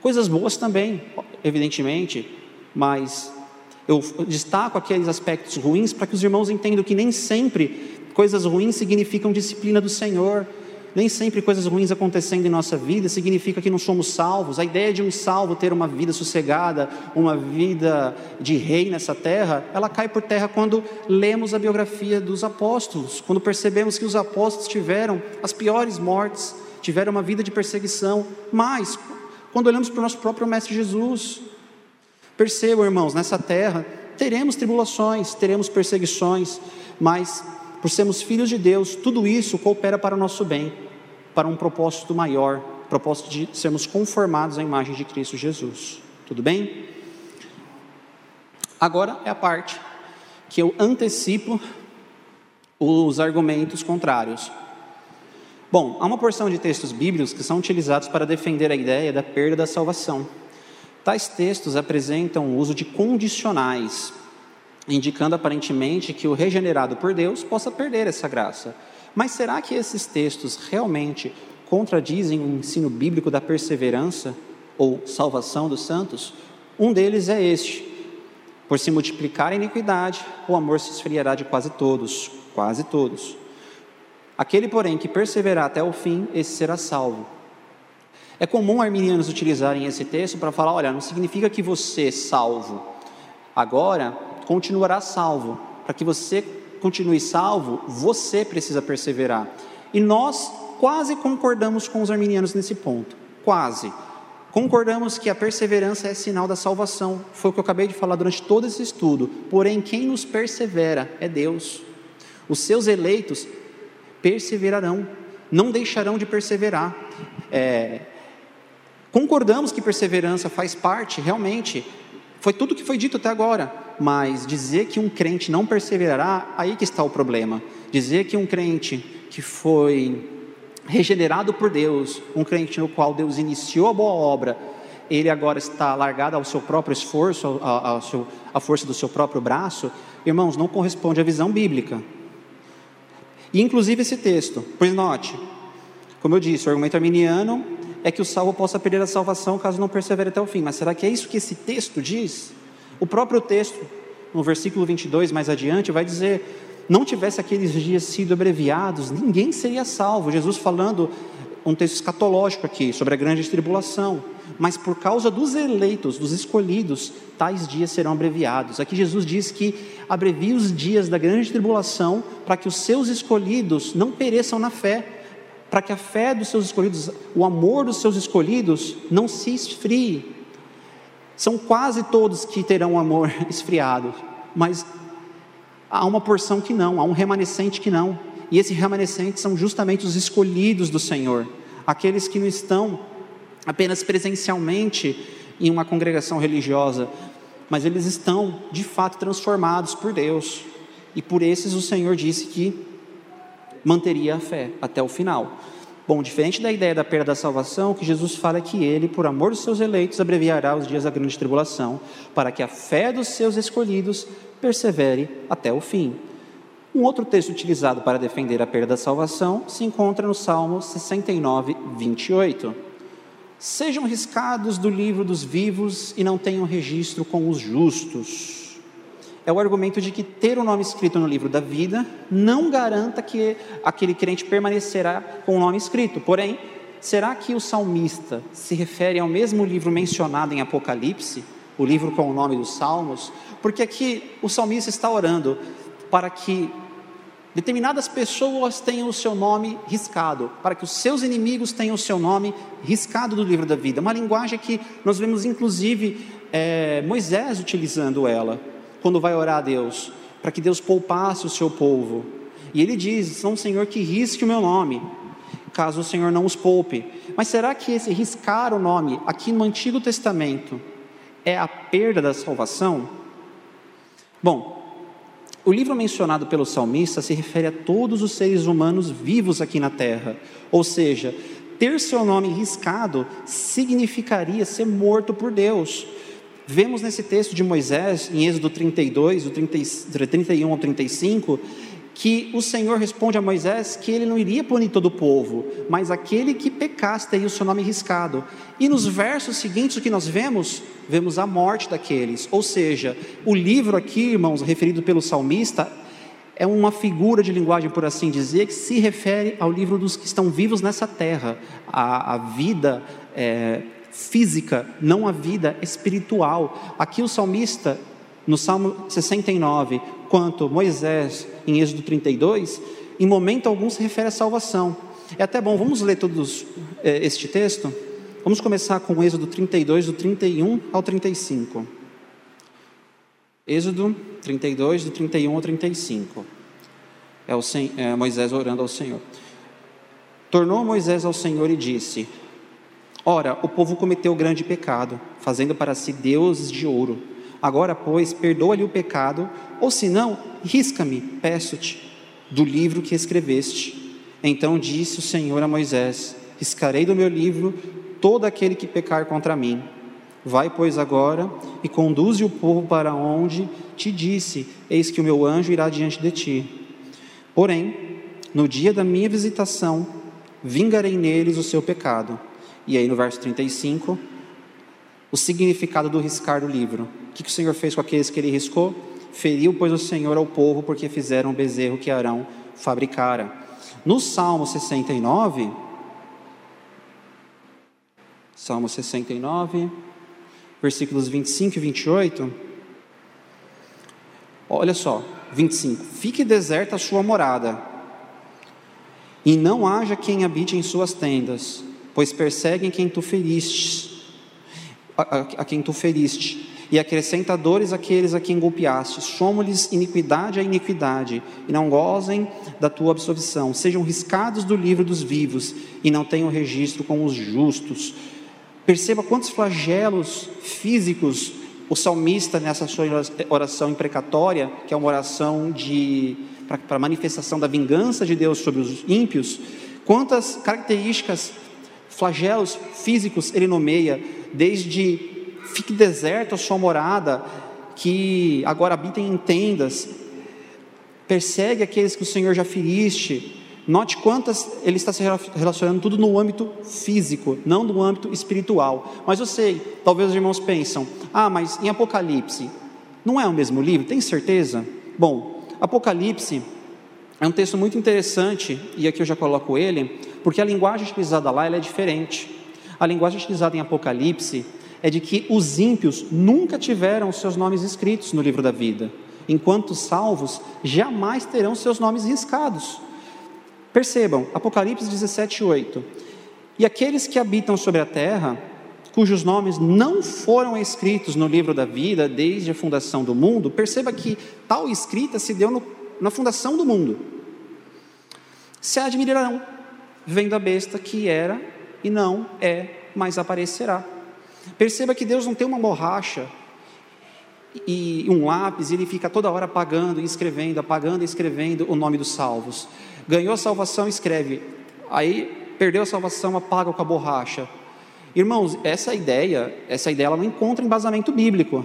coisas boas também, evidentemente, mas eu destaco aqueles aspectos ruins para que os irmãos entendam que nem sempre Coisas ruins significam disciplina do Senhor. Nem sempre coisas ruins acontecendo em nossa vida significa que não somos salvos. A ideia de um salvo ter uma vida sossegada, uma vida de rei nessa terra, ela cai por terra quando lemos a biografia dos apóstolos, quando percebemos que os apóstolos tiveram as piores mortes, tiveram uma vida de perseguição, mas quando olhamos para o nosso próprio Mestre Jesus, percebam, irmãos, nessa terra teremos tribulações, teremos perseguições, mas por sermos filhos de Deus, tudo isso coopera para o nosso bem, para um propósito maior, propósito de sermos conformados à imagem de Cristo Jesus. Tudo bem? Agora é a parte que eu antecipo os argumentos contrários. Bom, há uma porção de textos bíblicos que são utilizados para defender a ideia da perda da salvação. Tais textos apresentam o uso de condicionais indicando aparentemente que o regenerado por Deus possa perder essa graça. Mas será que esses textos realmente contradizem o ensino bíblico da perseverança ou salvação dos santos? Um deles é este: por se multiplicar a iniquidade, o amor se esfriará de quase todos, quase todos. Aquele, porém, que perseverar até o fim, esse será salvo. É comum arminianos utilizarem esse texto para falar: olha, não significa que você, salvo, agora continuará salvo. Para que você continue salvo, você precisa perseverar. E nós quase concordamos com os arminianos nesse ponto. Quase. Concordamos que a perseverança é sinal da salvação. Foi o que eu acabei de falar durante todo esse estudo. Porém, quem nos persevera é Deus. Os seus eleitos perseverarão, não deixarão de perseverar. É, concordamos que perseverança faz parte, realmente, foi tudo que foi dito até agora, mas dizer que um crente não perseverará, aí que está o problema. Dizer que um crente que foi regenerado por Deus, um crente no qual Deus iniciou a boa obra, ele agora está largado ao seu próprio esforço, à força do seu próprio braço, irmãos, não corresponde à visão bíblica. E inclusive esse texto, pois note, como eu disse, o argumento arminiano é que o salvo possa perder a salvação caso não persevere até o fim. Mas será que é isso que esse texto diz? O próprio texto, no versículo 22 mais adiante, vai dizer: Não tivesse aqueles dias sido abreviados, ninguém seria salvo. Jesus falando um texto escatológico aqui sobre a grande tribulação. Mas por causa dos eleitos, dos escolhidos, tais dias serão abreviados. Aqui Jesus diz que abrevia os dias da grande tribulação para que os seus escolhidos não pereçam na fé para que a fé dos seus escolhidos, o amor dos seus escolhidos, não se esfrie. São quase todos que terão amor esfriado, mas há uma porção que não, há um remanescente que não. E esse remanescente são justamente os escolhidos do Senhor, aqueles que não estão apenas presencialmente em uma congregação religiosa, mas eles estão de fato transformados por Deus. E por esses o Senhor disse que manteria a fé até o final. Bom, diferente da ideia da perda da salvação, que Jesus fala é que ele, por amor dos seus eleitos, abreviará os dias da grande tribulação, para que a fé dos seus escolhidos persevere até o fim. Um outro texto utilizado para defender a perda da salvação se encontra no Salmo 69, 28. Sejam riscados do livro dos vivos e não tenham registro com os justos é o argumento de que ter o nome escrito no livro da vida não garanta que aquele crente permanecerá com o nome escrito. Porém, será que o salmista se refere ao mesmo livro mencionado em Apocalipse, o livro com o nome dos Salmos? Porque aqui o salmista está orando para que determinadas pessoas tenham o seu nome riscado, para que os seus inimigos tenham o seu nome riscado do livro da vida. Uma linguagem que nós vemos inclusive é, Moisés utilizando ela quando vai orar a Deus, para que Deus poupasse o seu povo. E ele diz: São Senhor que risque o meu nome, caso o Senhor não os poupe. Mas será que esse riscar o nome, aqui no Antigo Testamento, é a perda da salvação? Bom, o livro mencionado pelo salmista se refere a todos os seres humanos vivos aqui na terra, ou seja, ter seu nome riscado significaria ser morto por Deus. Vemos nesse texto de Moisés, em Êxodo 32, do 30, 31 ao 35, que o Senhor responde a Moisés que ele não iria punir todo o povo, mas aquele que pecasse teria o seu nome riscado. E nos versos seguintes, o que nós vemos? Vemos a morte daqueles. Ou seja, o livro aqui, irmãos, referido pelo salmista, é uma figura de linguagem, por assim dizer, que se refere ao livro dos que estão vivos nessa terra, a, a vida. É, física, não a vida espiritual. Aqui o salmista, no Salmo 69, quanto Moisés em Êxodo 32, em momento algum se refere à salvação. É até bom, vamos ler todos é, este texto? Vamos começar com Êxodo 32, do 31 ao 35. Êxodo 32, do 31 ao 35. É, o, é Moisés orando ao Senhor. Tornou Moisés ao Senhor e disse: Ora, o povo cometeu grande pecado, fazendo para si deuses de ouro. Agora, pois, perdoa-lhe o pecado, ou se não, risca-me, peço-te, do livro que escreveste. Então disse o Senhor a Moisés: Riscarei do meu livro todo aquele que pecar contra mim. Vai, pois, agora e conduze o povo para onde te disse: Eis que o meu anjo irá diante de ti. Porém, no dia da minha visitação, vingarei neles o seu pecado e aí no verso 35, o significado do riscar do livro. O que, que o Senhor fez com aqueles que ele riscou? Feriu, pois, o Senhor ao povo, porque fizeram o bezerro que Arão fabricara. No Salmo 69, Salmo 69, versículos 25 e 28. Olha só, 25. Fique deserta a sua morada, e não haja quem habite em suas tendas pois perseguem quem tu feriste, a, a, a quem tu feriste, e acrescenta dores àqueles a quem golpeaste. Somo-lhes iniquidade a iniquidade, e não gozem da tua absolvição. Sejam riscados do livro dos vivos, e não tenham registro com os justos. Perceba quantos flagelos físicos o salmista, nessa sua oração imprecatória, que é uma oração de para manifestação da vingança de Deus sobre os ímpios, quantas características Flagelos físicos ele nomeia, desde fique deserto a sua morada, que agora habitem em tendas, persegue aqueles que o Senhor já feriste. Note quantas ele está se relacionando tudo no âmbito físico, não no âmbito espiritual. Mas eu sei, talvez os irmãos pensam: ah, mas em Apocalipse, não é o mesmo livro? Tem certeza? Bom, Apocalipse é um texto muito interessante, e aqui eu já coloco ele, porque a linguagem utilizada lá é diferente. A linguagem utilizada em Apocalipse é de que os ímpios nunca tiveram seus nomes escritos no livro da vida, enquanto os salvos jamais terão seus nomes riscados. Percebam, Apocalipse 17, 8. E aqueles que habitam sobre a terra, cujos nomes não foram escritos no livro da vida desde a fundação do mundo, perceba que tal escrita se deu no, na fundação do mundo. Se admirarão vendo a besta que era e não é, mas aparecerá. Perceba que Deus não tem uma borracha e um lápis, e ele fica toda hora apagando e escrevendo, apagando e escrevendo o nome dos salvos. Ganhou a salvação, escreve. Aí perdeu a salvação, apaga com a borracha. Irmãos, essa ideia, essa ideia ela não encontra embasamento bíblico.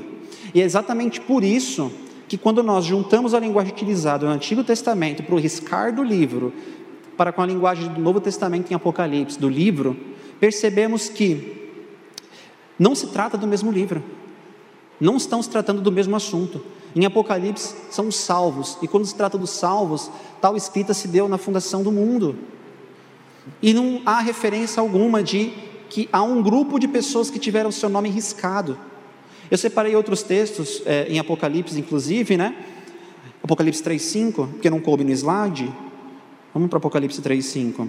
E é exatamente por isso que quando nós juntamos a linguagem utilizada no Antigo Testamento para o riscar do livro, para com a linguagem do Novo Testamento em Apocalipse, do livro, percebemos que não se trata do mesmo livro. Não estão se tratando do mesmo assunto. Em Apocalipse são os salvos, e quando se trata dos salvos, tal escrita se deu na fundação do mundo. E não há referência alguma de que há um grupo de pessoas que tiveram seu nome riscado. Eu separei outros textos é, em Apocalipse, inclusive, né? Apocalipse 3,5, porque não coube no slide. Vamos para Apocalipse 3,5.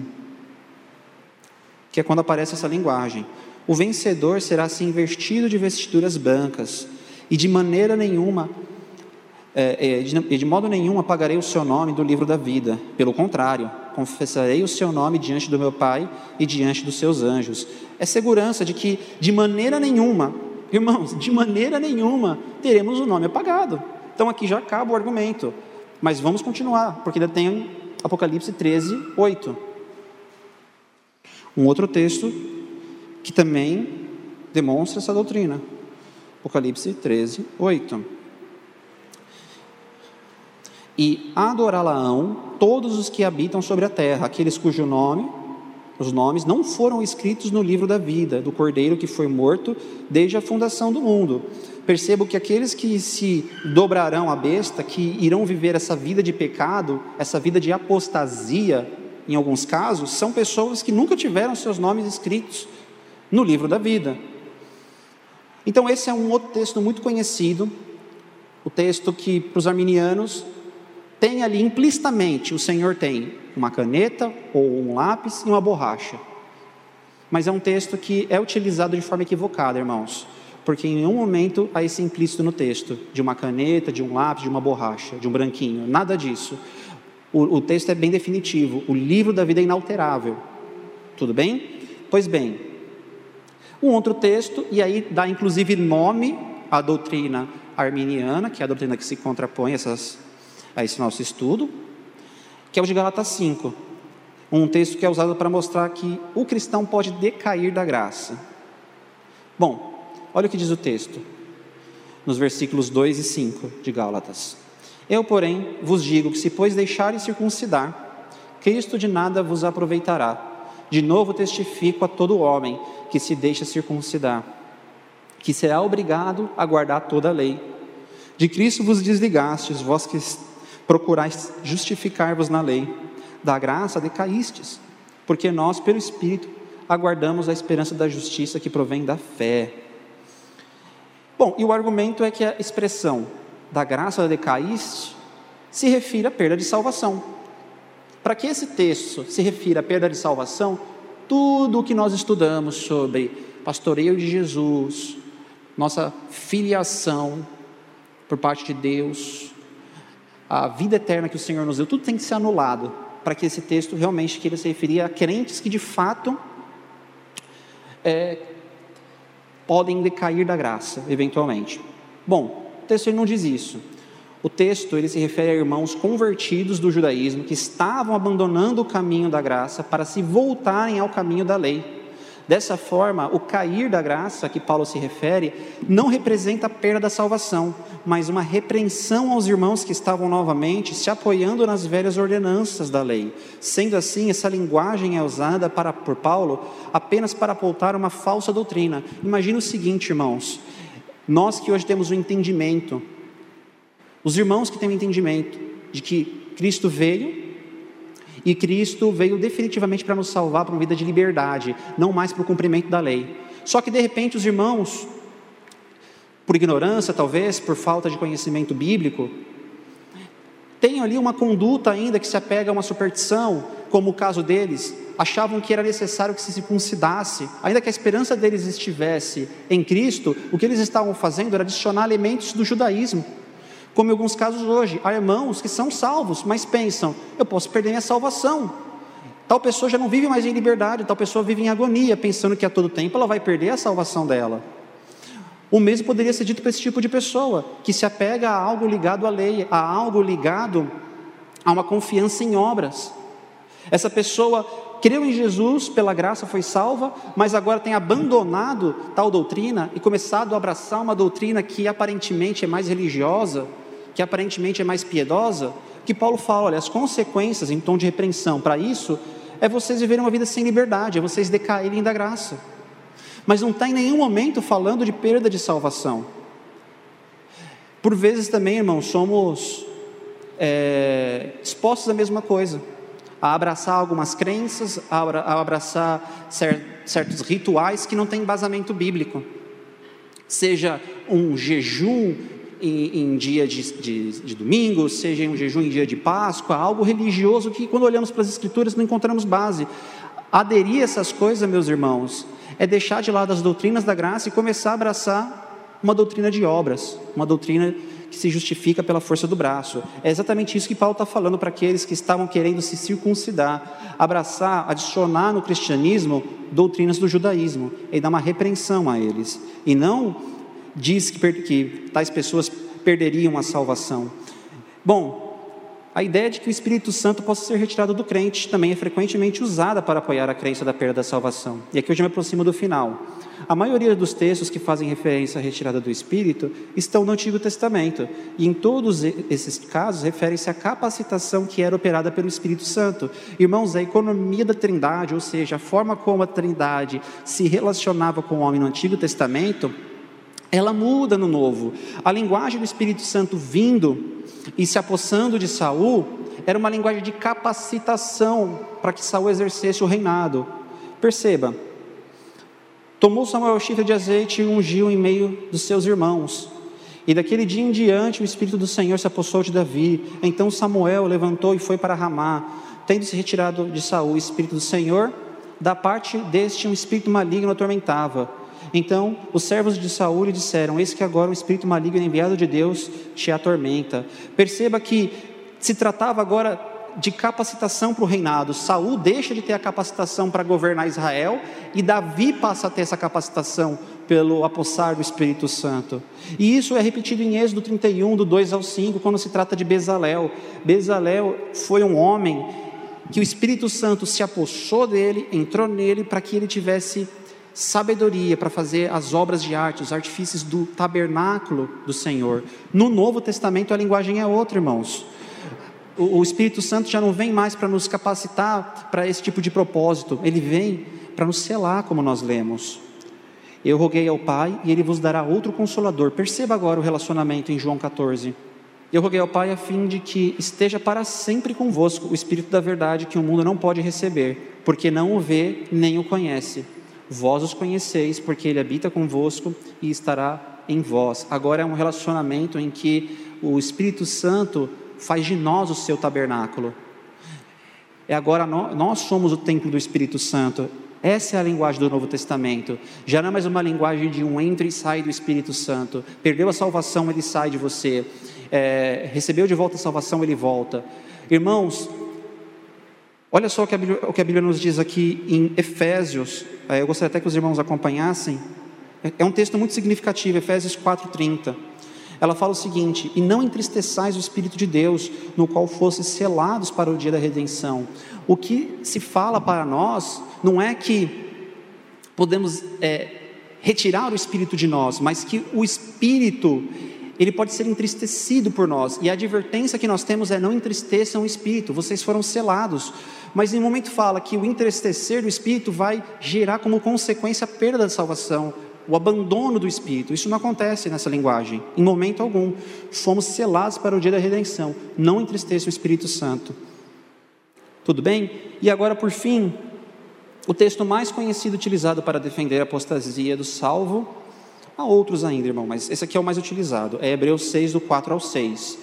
Que é quando aparece essa linguagem. O vencedor será assim vestido de vestiduras brancas, e de maneira nenhuma, é, é, de, de modo nenhum apagarei o seu nome do livro da vida. Pelo contrário, confessarei o seu nome diante do meu Pai e diante dos seus anjos. É segurança de que, de maneira nenhuma, irmãos, de maneira nenhuma teremos o nome apagado. Então aqui já acaba o argumento. Mas vamos continuar, porque ainda tem Apocalipse 13, 8. Um outro texto que também demonstra essa doutrina. Apocalipse 13, 8. E adorá-la-ão todos os que habitam sobre a terra, aqueles cujo nome, os nomes não foram escritos no livro da vida do Cordeiro que foi morto desde a fundação do mundo. Percebo que aqueles que se dobrarão à besta, que irão viver essa vida de pecado, essa vida de apostasia, em alguns casos, são pessoas que nunca tiveram seus nomes escritos no livro da vida. Então, esse é um outro texto muito conhecido, o texto que para os arminianos tem ali implicitamente: o Senhor tem uma caneta ou um lápis e uma borracha. Mas é um texto que é utilizado de forma equivocada, irmãos, porque em nenhum momento há esse implícito no texto, de uma caneta, de um lápis, de uma borracha, de um branquinho, nada disso. O, o texto é bem definitivo, o livro da vida é inalterável. Tudo bem? Pois bem, um outro texto, e aí dá inclusive nome à doutrina arminiana, que é a doutrina que se contrapõe essas, a esse nosso estudo, que é o de Galatas 5. Um texto que é usado para mostrar que o cristão pode decair da graça. Bom, olha o que diz o texto, nos versículos 2 e 5 de Gálatas. Eu, porém, vos digo que se, pois, deixarem circuncidar, Cristo de nada vos aproveitará. De novo testifico a todo homem que se deixa circuncidar, que será obrigado a guardar toda a lei. De Cristo vos desligastes, vós que procurais justificar-vos na lei. Da graça decaístes, porque nós, pelo Espírito, aguardamos a esperança da justiça que provém da fé. Bom, e o argumento é que a expressão da graça decaíste se refere à perda de salvação. Para que esse texto se refira à perda de salvação, tudo o que nós estudamos sobre pastoreio de Jesus, nossa filiação por parte de Deus, a vida eterna que o Senhor nos deu, tudo tem que ser anulado para que esse texto realmente queira se referir a crentes que de fato é, podem decair da graça, eventualmente. Bom, o texto não diz isso. O texto ele se refere a irmãos convertidos do judaísmo que estavam abandonando o caminho da graça para se voltarem ao caminho da lei. Dessa forma, o cair da graça a que Paulo se refere não representa a perda da salvação, mas uma repreensão aos irmãos que estavam novamente se apoiando nas velhas ordenanças da lei. Sendo assim, essa linguagem é usada para, por Paulo apenas para apontar uma falsa doutrina. Imagina o seguinte, irmãos: nós que hoje temos o um entendimento os irmãos que têm o entendimento de que Cristo veio e Cristo veio definitivamente para nos salvar para uma vida de liberdade, não mais para o cumprimento da lei. Só que de repente os irmãos, por ignorância talvez, por falta de conhecimento bíblico, têm ali uma conduta ainda que se apega a uma superstição, como o caso deles, achavam que era necessário que se circuncidasse, ainda que a esperança deles estivesse em Cristo, o que eles estavam fazendo era adicionar elementos do judaísmo. Como em alguns casos hoje, há irmãos que são salvos, mas pensam: eu posso perder minha salvação. Tal pessoa já não vive mais em liberdade, tal pessoa vive em agonia, pensando que a todo tempo ela vai perder a salvação dela. O mesmo poderia ser dito para esse tipo de pessoa, que se apega a algo ligado à lei, a algo ligado a uma confiança em obras. Essa pessoa creu em Jesus, pela graça foi salva, mas agora tem abandonado tal doutrina e começado a abraçar uma doutrina que aparentemente é mais religiosa, que aparentemente é mais piedosa, que Paulo fala, olha, as consequências em tom de repreensão para isso é vocês viverem uma vida sem liberdade, é vocês decaírem da graça. Mas não está em nenhum momento falando de perda de salvação. Por vezes também, irmãos, somos é, expostos à mesma coisa a abraçar algumas crenças, a abraçar certos rituais que não têm embasamento bíblico. Seja um jejum em, em dia de, de, de, domingo, seja um jejum em dia de Páscoa, algo religioso que, quando olhamos para as Escrituras, não encontramos base. Aderir a essas coisas, meus irmãos, é deixar de lado as doutrinas da graça e começar a abraçar uma doutrina de obras, uma doutrina que se justifica pela força do braço. É exatamente isso que Paulo está falando para aqueles que estavam querendo se circuncidar, abraçar, adicionar no cristianismo doutrinas do judaísmo e dar uma repreensão a eles. E não diz que, que tais pessoas perderiam a salvação. Bom, a ideia de que o Espírito Santo possa ser retirado do crente também é frequentemente usada para apoiar a crença da perda da salvação. E aqui eu já me aproximo do final. A maioria dos textos que fazem referência à retirada do Espírito estão no Antigo Testamento, e em todos esses casos referem-se à capacitação que era operada pelo Espírito Santo. Irmãos, a economia da Trindade, ou seja, a forma como a Trindade se relacionava com o homem no Antigo Testamento, ela muda no Novo. A linguagem do Espírito Santo vindo e se apossando de Saul era uma linguagem de capacitação para que Saul exercesse o reinado. Perceba, tomou Samuel o chifre de azeite e ungiu em meio dos seus irmãos. E daquele dia em diante o Espírito do Senhor se apossou de Davi. Então Samuel levantou e foi para Ramá, tendo se retirado de Saul o Espírito do Senhor, da parte deste um espírito maligno atormentava. Então os servos de Saul lhe disseram: Eis que agora um espírito maligno enviado de Deus te atormenta. Perceba que se tratava agora de capacitação para o reinado. Saul deixa de ter a capacitação para governar Israel e Davi passa a ter essa capacitação pelo apossar do Espírito Santo. E isso é repetido em Êxodo 31, do 2 ao 5, quando se trata de Bezalel. Bezalel foi um homem que o Espírito Santo se apossou dele, entrou nele para que ele tivesse sabedoria para fazer as obras de arte, os artifícios do tabernáculo do Senhor. No Novo Testamento a linguagem é outra, irmãos. O, o Espírito Santo já não vem mais para nos capacitar para esse tipo de propósito, ele vem para nos selar, como nós lemos. Eu roguei ao Pai e ele vos dará outro consolador. Perceba agora o relacionamento em João 14. Eu roguei ao Pai a fim de que esteja para sempre convosco o Espírito da verdade que o mundo não pode receber, porque não o vê nem o conhece Vós os conheceis, porque ele habita convosco e estará em vós. Agora é um relacionamento em que o Espírito Santo faz de nós o seu tabernáculo. É agora nós somos o templo do Espírito Santo. Essa é a linguagem do Novo Testamento. Já não é mais uma linguagem de um entra e sai do Espírito Santo. Perdeu a salvação, ele sai de você. É, recebeu de volta a salvação, ele volta. Irmãos, Olha só o que, Bíblia, o que a Bíblia, nos diz aqui em Efésios, eu gostaria até que os irmãos acompanhassem. É, é um texto muito significativo, Efésios 4,30. Ela fala o seguinte: E não entristeçais o Espírito de Deus, no qual fostes selados para o dia da redenção. O que se fala para nós não é que podemos é, retirar o Espírito de nós, mas que o Espírito ele pode ser entristecido por nós. E a advertência que nós temos é: não entristeçam o espírito, vocês foram selados. Mas em um momento fala que o entristecer do espírito vai gerar como consequência a perda da salvação, o abandono do espírito. Isso não acontece nessa linguagem, em momento algum. Fomos selados para o dia da redenção. Não entristeça o Espírito Santo. Tudo bem? E agora, por fim, o texto mais conhecido utilizado para defender a apostasia do salvo Há outros ainda, irmão, mas esse aqui é o mais utilizado. É Hebreus 6, do 4 ao 6.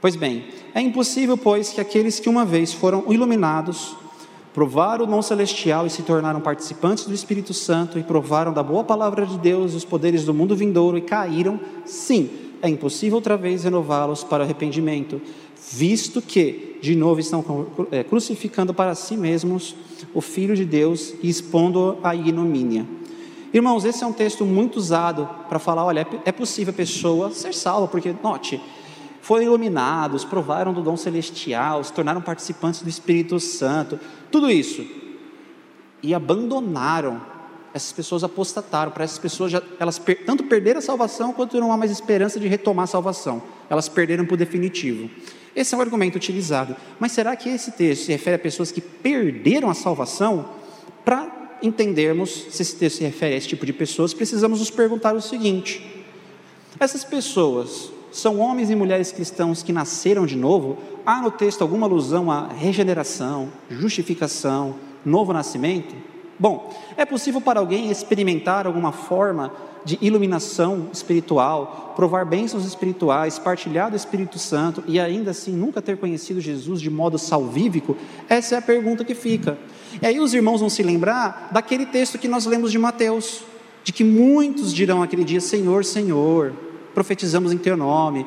Pois bem, é impossível, pois, que aqueles que uma vez foram iluminados, provaram o dom celestial e se tornaram participantes do Espírito Santo e provaram da boa palavra de Deus os poderes do mundo vindouro e caíram, sim, é impossível outra vez renová-los para arrependimento, visto que, de novo, estão é, crucificando para si mesmos o Filho de Deus e expondo-o à ignomínia. Irmãos, esse é um texto muito usado para falar: olha, é possível a pessoa ser salva, porque, note, foram iluminados, provaram do dom celestial, se tornaram participantes do Espírito Santo, tudo isso, e abandonaram. Essas pessoas apostataram, para essas pessoas já, elas per, tanto perderam a salvação quanto não há mais esperança de retomar a salvação. Elas perderam por definitivo. Esse é o argumento utilizado. Mas será que esse texto se refere a pessoas que perderam a salvação? Para entendermos se esse texto se refere a esse tipo de pessoas, precisamos nos perguntar o seguinte: essas pessoas são homens e mulheres cristãos que nasceram de novo? Há no texto alguma alusão à regeneração, justificação, novo nascimento? Bom, é possível para alguém experimentar alguma forma de iluminação espiritual, provar bênçãos espirituais, partilhar do Espírito Santo e ainda assim nunca ter conhecido Jesus de modo salvífico? Essa é a pergunta que fica. E aí os irmãos vão se lembrar daquele texto que nós lemos de Mateus, de que muitos dirão aquele dia: Senhor, Senhor, profetizamos em Teu nome,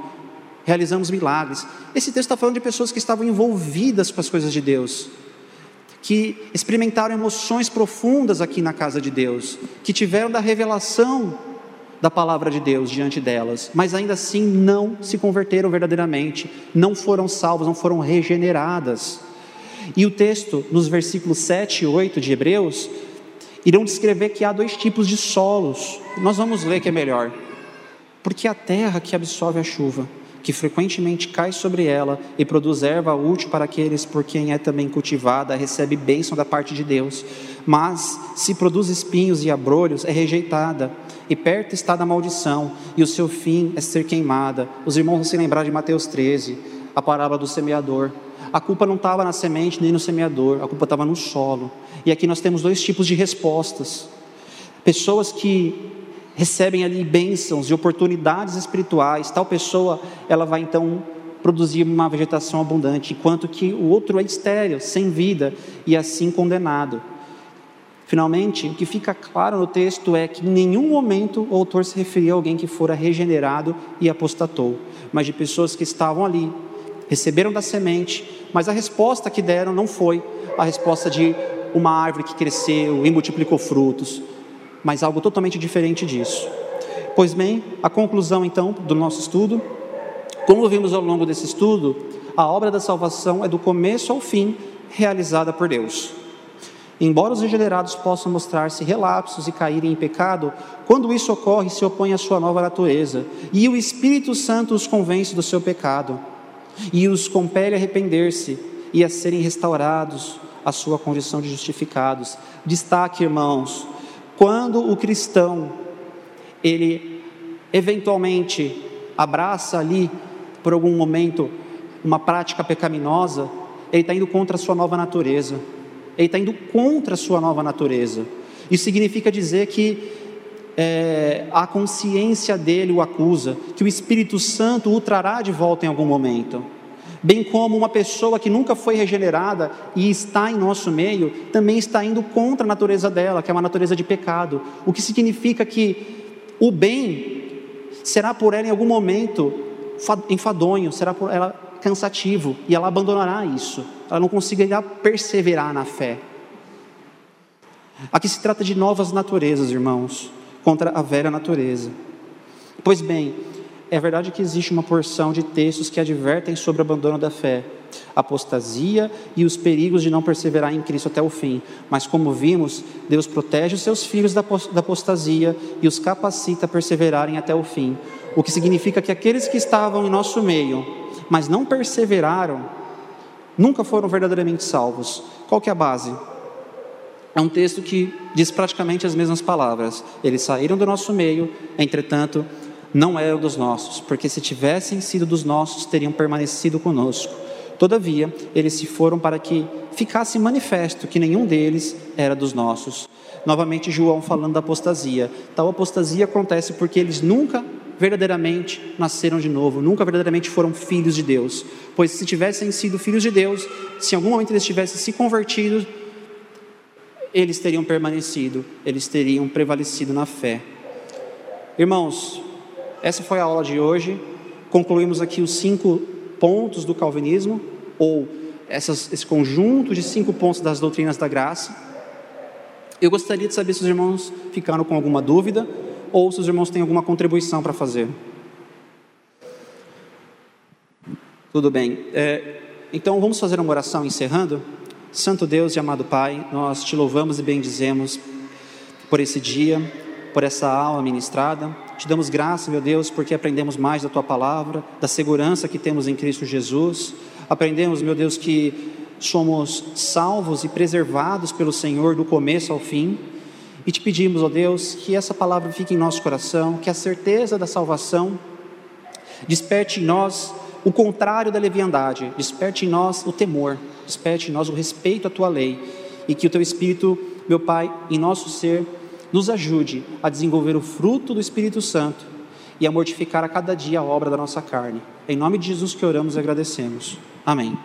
realizamos milagres. Esse texto está falando de pessoas que estavam envolvidas com as coisas de Deus que experimentaram emoções profundas aqui na casa de Deus, que tiveram da revelação da palavra de Deus diante delas, mas ainda assim não se converteram verdadeiramente, não foram salvos, não foram regeneradas. E o texto, nos versículos 7 e 8 de Hebreus, irão descrever que há dois tipos de solos. Nós vamos ler que é melhor. Porque a terra que absorve a chuva que frequentemente cai sobre ela e produz erva útil para aqueles por quem é também cultivada, recebe bênção da parte de Deus. Mas, se produz espinhos e abrolhos, é rejeitada, e perto está da maldição, e o seu fim é ser queimada. Os irmãos vão se lembrar de Mateus 13, a parábola do semeador. A culpa não estava na semente nem no semeador, a culpa estava no solo. E aqui nós temos dois tipos de respostas. Pessoas que recebem ali bênçãos e oportunidades espirituais. Tal pessoa, ela vai então produzir uma vegetação abundante, enquanto que o outro é estéril, sem vida e assim condenado. Finalmente, o que fica claro no texto é que em nenhum momento o autor se referia a alguém que fora regenerado e apostatou, mas de pessoas que estavam ali, receberam da semente, mas a resposta que deram não foi a resposta de uma árvore que cresceu e multiplicou frutos, mas algo totalmente diferente disso. Pois bem, a conclusão então do nosso estudo, como vimos ao longo desse estudo, a obra da salvação é do começo ao fim realizada por Deus. Embora os regenerados possam mostrar-se relapsos e caírem em pecado, quando isso ocorre, se opõe à sua nova natureza, e o Espírito Santo os convence do seu pecado, e os compele a arrepender-se e a serem restaurados à sua condição de justificados. Destaque, irmãos, quando o cristão, ele eventualmente abraça ali, por algum momento, uma prática pecaminosa, ele está indo contra a sua nova natureza. Ele está indo contra a sua nova natureza. Isso significa dizer que é, a consciência dele o acusa, que o Espírito Santo o trará de volta em algum momento bem como uma pessoa que nunca foi regenerada e está em nosso meio, também está indo contra a natureza dela, que é uma natureza de pecado. O que significa que o bem será por ela em algum momento enfadonho, será por ela cansativo, e ela abandonará isso. Ela não conseguirá perseverar na fé. Aqui se trata de novas naturezas, irmãos, contra a velha natureza. Pois bem, é verdade que existe uma porção de textos que advertem sobre o abandono da fé, apostasia e os perigos de não perseverar em Cristo até o fim. Mas, como vimos, Deus protege os seus filhos da apostasia e os capacita a perseverarem até o fim. O que significa que aqueles que estavam em nosso meio, mas não perseveraram, nunca foram verdadeiramente salvos. Qual que é a base? É um texto que diz praticamente as mesmas palavras. Eles saíram do nosso meio, entretanto, não eram dos nossos, porque se tivessem sido dos nossos, teriam permanecido conosco. Todavia, eles se foram para que ficasse manifesto que nenhum deles era dos nossos. Novamente, João falando da apostasia. Tal apostasia acontece porque eles nunca verdadeiramente nasceram de novo, nunca verdadeiramente foram filhos de Deus. Pois se tivessem sido filhos de Deus, se em algum momento eles tivessem se convertido, eles teriam permanecido, eles teriam prevalecido na fé. Irmãos, essa foi a aula de hoje. Concluímos aqui os cinco pontos do calvinismo, ou essas, esse conjunto de cinco pontos das doutrinas da graça. Eu gostaria de saber se os irmãos ficaram com alguma dúvida ou se os irmãos têm alguma contribuição para fazer. Tudo bem. É, então vamos fazer uma oração encerrando? Santo Deus e amado Pai, nós te louvamos e bendizemos por esse dia, por essa aula ministrada. Te damos graça, meu Deus, porque aprendemos mais da tua palavra, da segurança que temos em Cristo Jesus. Aprendemos, meu Deus, que somos salvos e preservados pelo Senhor do começo ao fim. E te pedimos, ó Deus, que essa palavra fique em nosso coração, que a certeza da salvação desperte em nós o contrário da leviandade, desperte em nós o temor, desperte em nós o respeito à tua lei e que o teu Espírito, meu Pai, em nosso ser, nos ajude a desenvolver o fruto do Espírito Santo e a mortificar a cada dia a obra da nossa carne. Em nome de Jesus que oramos e agradecemos. Amém.